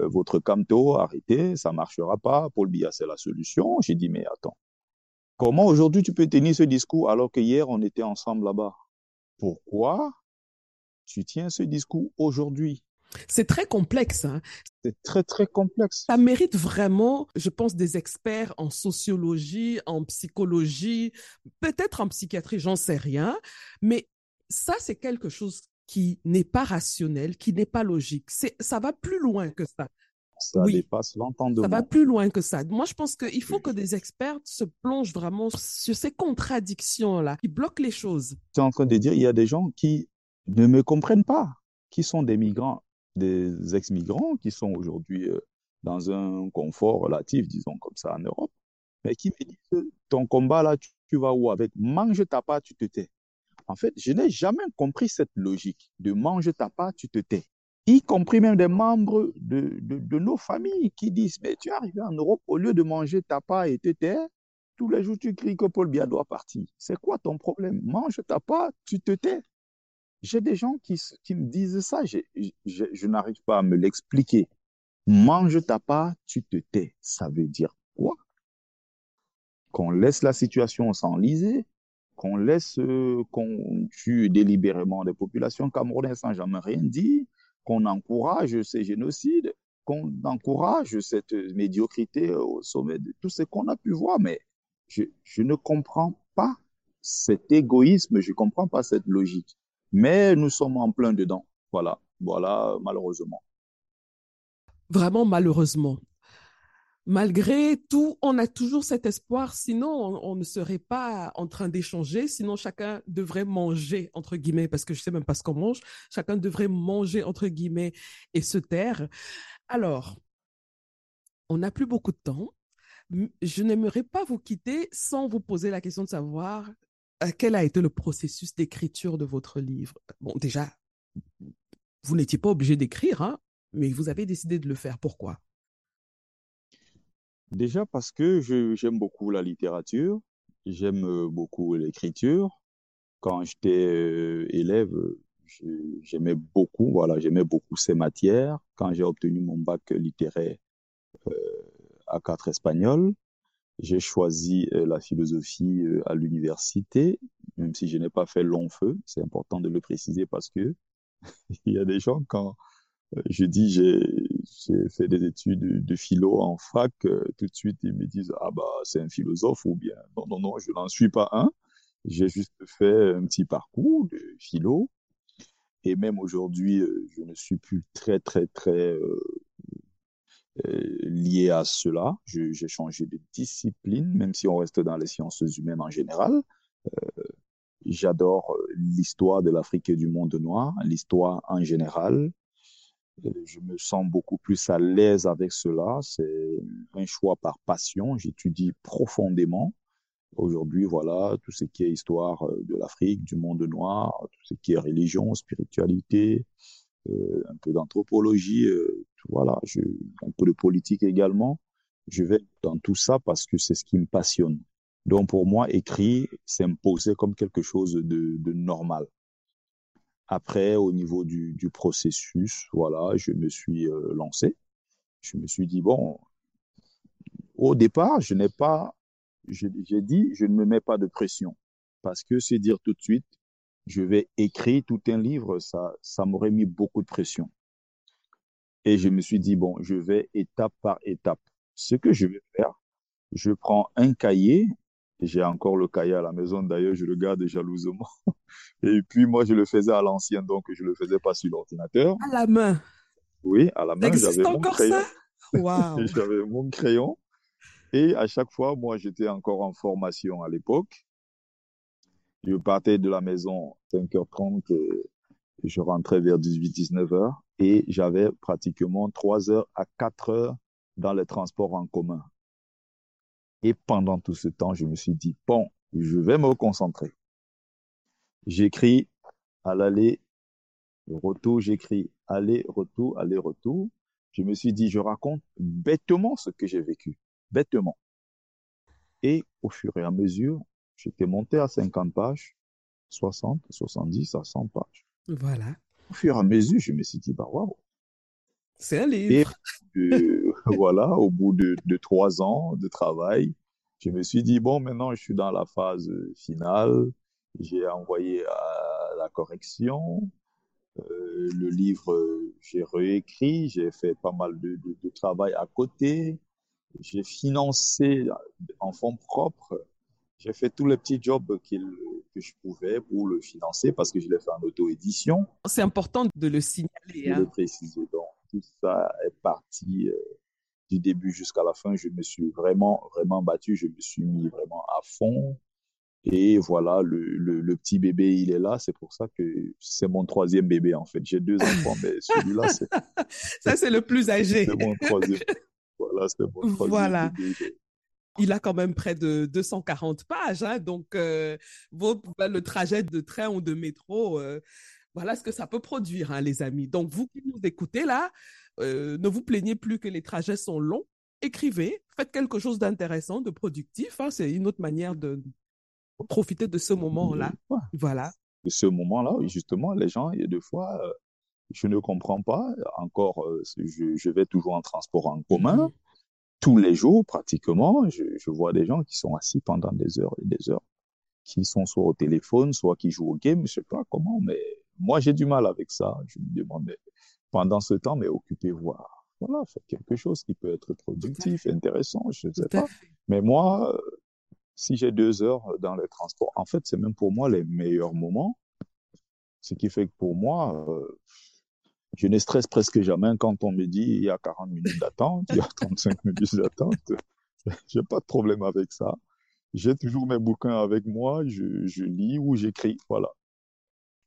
A: Euh, votre Camto, arrêtez, ça marchera pas, Paul Biya c'est la solution. J'ai dit, mais attends, comment aujourd'hui tu peux tenir ce discours alors que hier on était ensemble là-bas? Pourquoi tu tiens ce discours aujourd'hui?
B: C'est très complexe. Hein.
A: C'est très, très complexe.
B: Ça mérite vraiment, je pense, des experts en sociologie, en psychologie, peut-être en psychiatrie, j'en sais rien. Mais ça, c'est quelque chose qui n'est pas rationnel, qui n'est pas logique. C'est, ça va plus loin que ça.
A: Ça dépasse l'entendement.
B: Ça va plus loin que ça. Moi, je pense qu'il faut que des experts se plongent vraiment sur ces contradictions-là, qui bloquent les choses.
A: Tu es en train de dire, il y a des gens qui ne me comprennent pas, qui sont des migrants des ex-migrants qui sont aujourd'hui euh, dans un confort relatif, disons comme ça, en Europe, mais qui me disent, ton combat là, tu, vas où? Avec mange ta part, tu te tais. En fait, je n'ai jamais compris cette logique de mange ta part, tu te tais. Y compris même des membres de, nos familles qui disent, mais tu es arrivé en Europe, au lieu de manger ta part et te tais, tous les jours tu cries que Paul Biya doit partir. C'est quoi ton problème? Mange ta part, tu te tais. J'ai des gens qui, qui, me disent ça, je, n'arrive pas à me l'expliquer. Mange ta part, tu te tais. Ça veut dire quoi? Qu'on laisse la situation s'enliser, qu'on laisse, euh, tue délibérément des populations camerounaises sans jamais rien dire, qu'on encourage ces génocides, qu'on encourage cette médiocrité au sommet de tout ce qu'on a pu voir. Mais je, je ne comprends pas cet égoïsme, je ne comprends pas cette logique. Mais nous sommes en plein dedans. Voilà, voilà, malheureusement.
B: Vraiment malheureusement. Malgré tout, on a toujours cet espoir, sinon on, ne serait pas en train d'échanger, sinon chacun devrait manger, entre guillemets, parce que je sais même pas ce qu'on mange, chacun devrait manger, entre guillemets, et se taire. Alors, on n'a plus beaucoup de temps. Je n'aimerais pas vous quitter sans vous poser la question de savoir quel a été le processus d'écriture de votre livre? Bon, déjà, vous n'étiez pas obligé d'écrire, hein, mais vous avez décidé de le faire. Pourquoi?
A: Déjà parce que j'aime beaucoup la littérature, j'aime euh, beaucoup l'écriture. Quand j'étais euh, élève, j'aimais beaucoup, voilà, j'aimais beaucoup ces matières. Quand j'ai obtenu mon bac littéraire à quatre espagnols, j'ai choisi euh, la philosophie euh, à l'université, même si je n'ai pas fait long feu. C'est important de le préciser parce que il y a des gens quand euh, je dis j'ai fait des études de philo en fac, tout de suite ils me disent ah bah c'est un philosophe ou bien non non non je n'en suis pas un. J'ai juste fait un petit parcours de philo et même aujourd'hui je ne suis plus très très très euh, lié à cela. J'ai changé de discipline, même si on reste dans les sciences humaines en général. Euh, j'adore euh, l'histoire de l'Afrique et du monde noir, l'histoire en général. Je me sens beaucoup plus à l'aise avec cela. C'est un choix par passion. J'étudie profondément. Aujourd'hui, voilà, tout ce qui est histoire de l'Afrique, du monde noir, tout ce qui est religion, spiritualité, euh, un peu d'anthropologie, euh, voilà, je, un peu de politique également. Je vais dans tout ça parce que c'est ce qui me passionne. Donc pour moi, écrire s'imposait comme quelque chose de, de, normal. Après, au niveau du, du processus, voilà, je me suis euh, lancé. Je me suis dit bon, au départ, je n'ai pas, j'ai dit, je ne me mets pas de pression parce que c'est dire tout de suite, je vais écrire tout un livre, ça, ça m'aurait mis beaucoup de pression. Et je me suis dit, bon, je vais étape par étape. Ce que je vais faire, je prends un cahier, j'ai encore le cahier à la maison, d'ailleurs, je le garde jalousement. Et puis, moi, je le faisais à l'ancienne, donc je le faisais pas sur l'ordinateur.
B: À la main.
A: Oui, à la main, j'avais mon crayon.
B: Wow.
A: j'avais mon crayon. Et à chaque fois, moi, j'étais encore en formation à l'époque. Je partais de la maison 5h30, je rentrais vers 18-19h et j'avais pratiquement 3 heures à 4 heures dans les transports en commun. Et pendant tout ce temps, je me suis dit, bon, je vais me concentrer. J'écris à l'aller, retour, j'écris aller-retour, aller-retour. Je me suis dit, je raconte bêtement ce que j'ai vécu, bêtement. Et au fur et à mesure, j'étais monté à 50 pages, 60, 70, à 100 pages.
B: Voilà.
A: Au fur et à mesure, je me suis dit, bah waouh.
B: C'est un livre.
A: Et voilà, au bout de, de trois ans de travail, je me suis dit, bon, maintenant, je suis dans la phase finale. J'ai envoyé à la correction. Euh, le livre, j'ai réécrit, j'ai fait pas mal de, de, de travail à côté. J'ai financé en fonds propres. J'ai fait tous les petits jobs que je pouvais pour le financer parce que je l'ai fait en auto-édition.
B: C'est important de le signaler. Hein.
A: le préciser. Donc, tout ça est parti euh, du début jusqu'à la fin. Je me suis vraiment, vraiment battu. Je me suis mis vraiment à fond. Et voilà, le, le, le petit bébé, il est là. C'est pour ça que c'est mon troisième bébé, en fait. J'ai deux enfants, mais celui-là, c'est
B: Ça, c'est le plus âgé.
A: c'est mon troisième. Voilà, c'est mon troisième
B: Voilà.
A: bébé.
B: Il a quand même près de 240 pages, hein, donc euh, vos- ben, le trajet de train ou de métro, euh, voilà ce que ça peut produire, hein, les amis. Donc vous qui nous écoutez là, euh, ne vous plaignez plus que les trajets sont longs. Écrivez, faites quelque chose d'intéressant, de productif. hein, c'est une autre manière de profiter de ce moment-là.
A: Ouais.
B: Voilà.
A: de ce moment-là, justement, les gens, il y a deux fois, je ne comprends pas. Encore, je, je vais toujours en transport en commun. Tous les jours, pratiquement, je, je vois des gens qui sont assis pendant des heures et des heures, qui sont soit au téléphone, soit qui jouent au game, je sais pas comment, mais moi, j'ai du mal avec ça. Je me demande, mais pendant ce temps, mais occupez-vous. Voilà, faites quelque chose qui peut être productif, intéressant, je ne sais pas. Mais moi, euh, si j'ai deux heures dans les transports, en fait, c'est même pour moi les meilleurs moments. Ce qui fait que pour moi, euh, je ne stresse presque jamais quand on me dit il y a 40 minutes d'attente, il y a 35 minutes d'attente. J'ai pas de problème avec ça. J'ai toujours mes bouquins avec moi, je, je lis ou j'écris. Voilà.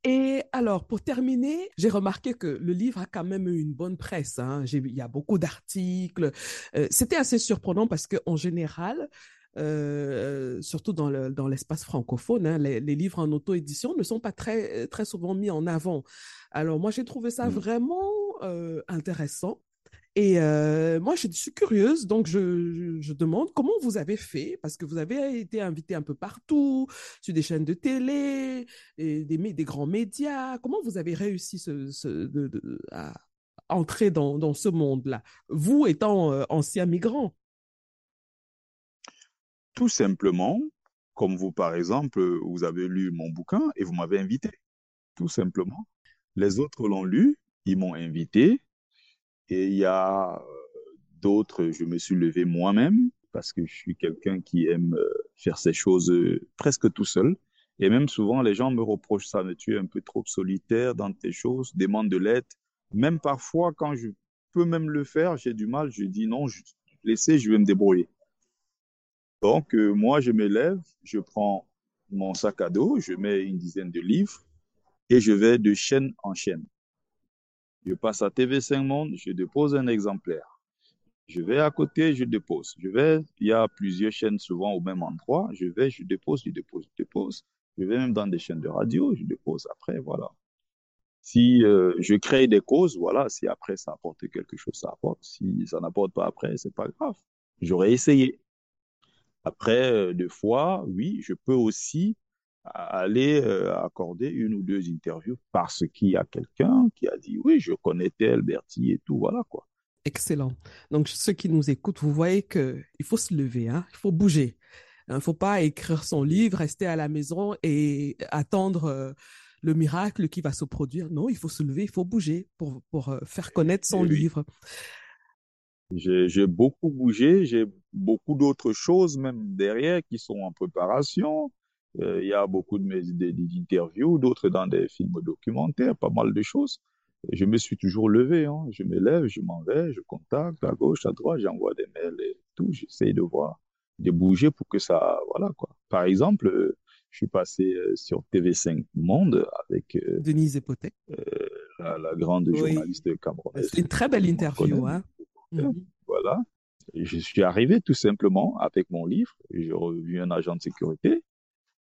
B: Et alors, pour terminer, j'ai remarqué que le livre a quand même eu une bonne presse. Hein. Il y a beaucoup d'articles. Euh, C'était assez surprenant parce qu'en général, euh, surtout dans le, dans l'espace francophone, hein, les, les livres en auto-édition ne sont pas très, très souvent mis en avant. Alors, moi, j'ai trouvé ça
A: Mm.
B: vraiment euh, intéressant. Et euh, moi, je suis curieuse, donc je, je, je demande comment vous avez fait, parce que vous avez été invité un peu partout, sur des chaînes de télé, et des, des grands médias. Comment vous avez réussi ce, ce- de- de- à entrer dans, dans ce monde-là, vous étant euh, ancien migrant?
A: Tout simplement, comme vous, par exemple, vous avez lu mon bouquin et vous m'avez invité. Tout simplement. Les autres l'ont lu, ils m'ont invité. Et il y a euh, d'autres, je me suis levé moi-même parce que je suis quelqu'un qui aime euh, faire ces choses euh, presque tout seul. Et même souvent, les gens me reprochent ça, mais tu es un peu trop solitaire dans tes choses, demande de l'aide. Même parfois, quand je peux même le faire, j'ai du mal, je dis non, je, laissez, je vais me débrouiller. Donc, euh, moi, je me lève, je prends mon sac à dos, je mets une dizaine de livres et je vais de chaîne en chaîne. Je passe à TV5 Monde, je dépose un exemplaire. Je vais à côté, je dépose. Je vais, il y a plusieurs chaînes souvent au même endroit. Je vais, je dépose, je dépose, je dépose. Je vais même dans des chaînes de radio, je dépose après, voilà. Si euh, je crée des causes, voilà, si après ça apporte quelque chose, ça apporte. Si ça n'apporte pas après, c'est pas grave. J'aurais essayé. Après, euh, deux fois, oui, je peux aussi aller euh, accorder une ou deux interviews parce qu'il y a quelqu'un qui a dit oui, je connais tel Bertie et tout, voilà quoi.
B: Excellent. Donc, ceux qui nous écoutent, vous voyez que il faut se lever, hein, il faut bouger. Il ne faut pas écrire son livre, rester à la maison et attendre euh, le miracle qui va se produire. Non, il faut se lever, il faut bouger pour, pour euh, faire connaître son
A: oui.
B: livre.
A: J'ai j'ai beaucoup bougé, j'ai beaucoup d'autres choses même derrière qui sont en préparation. Euh, il y a beaucoup de mes des- des interviews, d'autres dans des films documentaires, pas mal de choses. Je me suis toujours levé, hein. Je me lève, je m'en vais, je contacte à gauche, à droite, j'envoie des mails et tout. J'essaye de voir, de bouger pour que ça, voilà quoi. Par exemple, euh, je suis passé euh, sur TV5 Monde avec euh,
B: Denise Epotek.
A: la, la grande
B: Oui.
A: journaliste camerounaise.
B: C'est une très belle interview. Hein. Mhm.
A: Voilà. Je suis arrivé tout simplement avec mon livre. J'ai revu un agent de sécurité.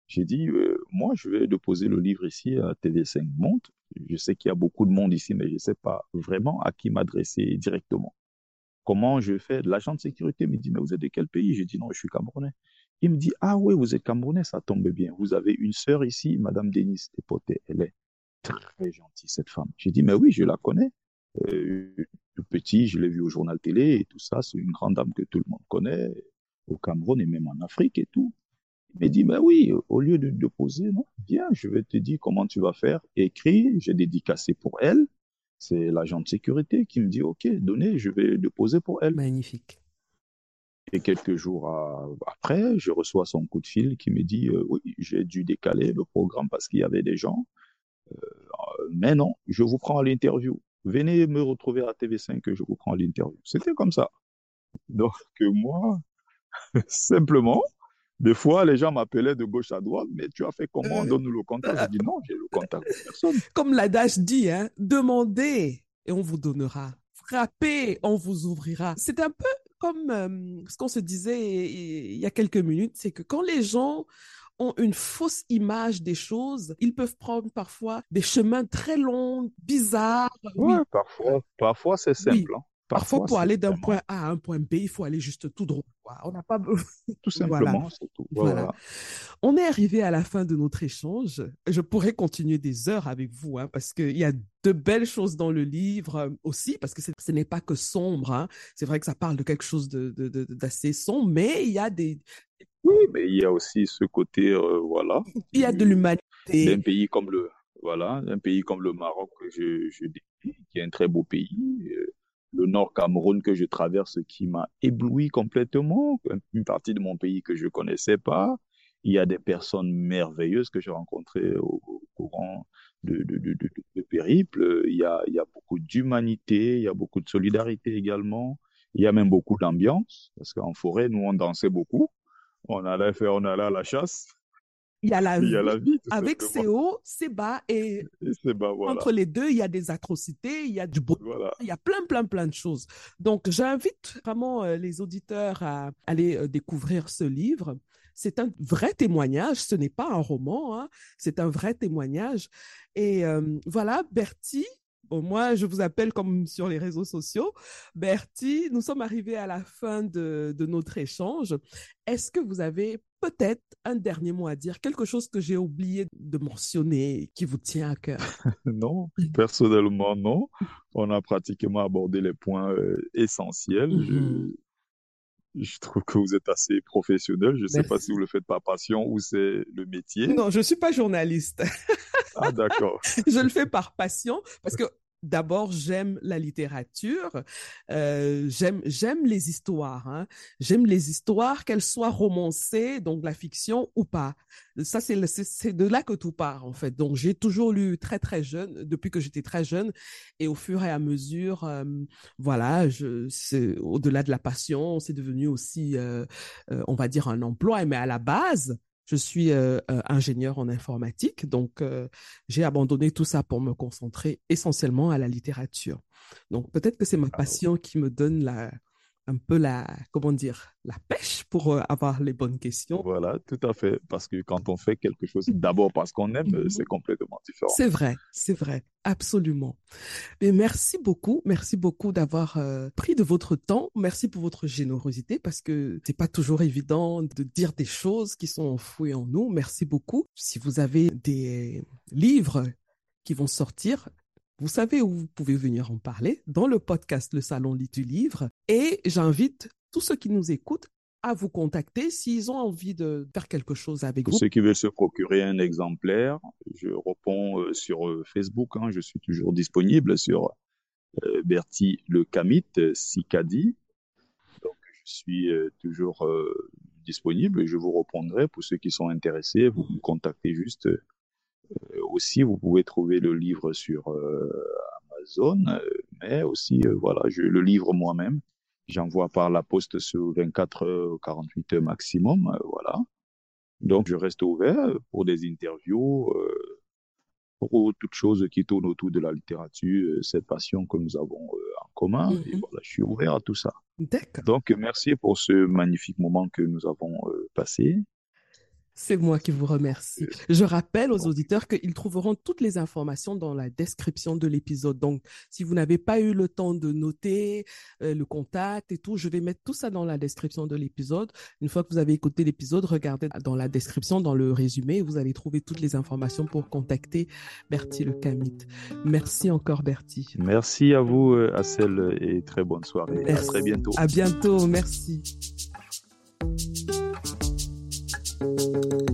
A: J'ai dit, euh, moi, je vais déposer le livre ici à TV5 Monde. Je sais qu'il y a beaucoup de monde ici, mais je ne sais pas vraiment à qui m'adresser directement. Comment je fais? L'agent de sécurité me dit, mais vous êtes de quel pays? J'ai dit, non, je suis camerounais. Il me dit, ah oui, vous êtes camerounais, ça tombe bien. Vous avez une sœur ici, Madame Denise Epoté. Elle est très gentille, cette femme. J'ai dit, mais oui, je la connais. Euh, petit, je l'ai vu au journal télé et tout ça. C'est une grande dame que tout le monde connaît au Cameroun et même en Afrique et tout. Il m'a dit, mais oui, au lieu de déposer, non, viens, je vais te dire comment tu vas faire. Écris, j'ai dédicacé pour elle. C'est l'agent de sécurité qui me dit, OK, donnez, je vais déposer pour elle.
B: Magnifique.
A: Et quelques jours après, je reçois son coup de fil qui me dit, euh, oui, j'ai dû décaler le programme parce qu'il y avait des gens. Euh, mais non, je vous prends à l'interview. Venez me retrouver à TV5 que je vous prends l'interview. C'était comme ça. Donc moi, simplement, des fois, les gens m'appelaient de gauche à droite, mais tu as fait comment? Euh, Donne-nous le contact. Je dis non, j'ai le contact de personne.
B: Comme l'adage dit, hein, demandez et on vous donnera. Frappez, on vous ouvrira. C'est un peu comme euh, ce qu'on se disait il y a quelques minutes, c'est que quand les gens ont une fausse image des choses, ils peuvent prendre parfois des chemins très longs, bizarres.
A: oui. parfois, parfois c'est simple. Hein.
B: Parfois, pour aller d'un point A à un point B, il faut aller juste tout droit. On n'a pas
A: tout simplement. Tout.
B: Voilà. On est arrivé à la fin de notre échange. Je pourrais continuer des heures avec vous, hein, parce qu'il y a de belles choses dans le livre euh, aussi, parce que ce n'est pas que sombre. Hein. C'est vrai que ça parle de quelque chose d'assez de, sombre, mais il y a des.
A: Oui, mais il y a aussi ce côté, euh, voilà.
B: Il y a de l'humanité.
A: D'un pays comme le, voilà, un pays comme le Maroc que je, je qui est un très beau pays. Euh, le Nord Cameroun que je traverse qui m'a ébloui complètement, une partie de mon pays que je connaissais pas. Il y a des personnes merveilleuses que j'ai rencontrées au, courant de, de, de, de, périple. Il y a, il y a beaucoup d'humanité, il y a beaucoup de solidarité également. Il y a même beaucoup d'ambiance, parce qu'en forêt, nous, on dansait beaucoup. On allait faire, on allait à la chasse.
B: Il y a la, vie, avec ses hauts, ses bas, et, entre les deux, il y a des atrocités, il y a du beau, il y a plein, plein, plein de choses. Donc, j'invite vraiment euh, les auditeurs à aller euh, découvrir ce livre. C'est un vrai témoignage, ce n'est pas un roman, hein. c'est un vrai témoignage. Et euh, voilà, Bertie, moi, je vous appelle comme sur les réseaux sociaux. Bertie, nous sommes arrivés à la fin de, notre échange. Est-ce que vous avez peut-être un dernier mot à dire, quelque chose que j'ai oublié de mentionner, qui vous tient à cœur?
A: Non, personnellement, non. On a pratiquement abordé les points euh, essentiels. Mm-hmm. Je, trouve que vous êtes assez professionnel. Je ne sais pas si vous le faites par passion ou c'est le métier.
B: Non, je ne suis pas journaliste.
A: Ah, d'accord.
B: je le fais par passion parce que d'abord j'aime la littérature, euh, j'aime les histoires, hein. j'aime les histoires qu'elles soient romancées, donc la fiction ou pas. Ça c'est de là que tout part en fait. Donc j'ai toujours lu très très jeune, depuis que j'étais très jeune, et au fur et à mesure, voilà, c'est au-delà de la passion, c'est devenu aussi, euh, euh, on va dire un emploi, mais à la base je suis euh, euh, ingénieur en informatique, donc euh, j'ai abandonné tout ça pour me concentrer essentiellement à la littérature. Donc peut-être que c'est ma passion qui me donne la, un peu la, comment dire, la pêche pour euh, avoir les bonnes questions.
A: Voilà, tout à fait. Parce que quand on fait quelque chose d'abord parce qu'on aime, mhm. c'est complètement différent.
B: C'est vrai, c'est vrai, absolument. Mais merci beaucoup, merci beaucoup d'avoir euh, pris de votre temps. Merci pour votre générosité parce que c'est pas toujours évident de dire des choses qui sont enfouies en nous. Merci beaucoup. Si vous avez des livres qui vont sortir, vous savez où vous pouvez venir en parler dans le podcast Le Salon Lit du Livre. Et j'invite tous ceux qui nous écoutent à vous contacter s'ils ont envie de faire quelque chose avec
A: Pour
B: vous.
A: Ceux qui veulent se procurer un exemplaire, je réponds euh, sur euh, Facebook. Hein, je suis toujours disponible sur euh, Bertie Le Camit, Sicadi. Donc, je suis toujours disponible et je vous répondrai. Pour ceux qui sont intéressés, vous me contactez juste euh, aussi, vous pouvez trouver le livre sur euh, Amazon, euh, mais aussi, voilà, je le livre moi-même. J'envoie par la poste sur 24 48 heures maximum, voilà. Donc, je reste ouvert pour des interviews, pour toute chose qui tourne autour de la littérature, cette passion que nous avons en commun. Et mhm. voilà, je suis ouvert à tout ça.
B: D'accord.
A: Donc, merci pour ce magnifique moment que nous avons passé.
B: C'est moi qui vous remercie. Je rappelle aux auditeurs qu'ils trouveront toutes les informations dans la description de l'épisode. Donc, si vous n'avez pas eu le temps de noter euh, le contact et tout, je vais mettre tout ça dans la description de l'épisode. Une fois que vous avez écouté l'épisode, regardez dans la description, dans le résumé, vous allez trouver toutes les informations pour contacter Bertie le Camite. Merci encore, Bertie.
A: Merci à vous, Assel, et très bonne soirée. À très bientôt.
B: À bientôt. Merci. thank you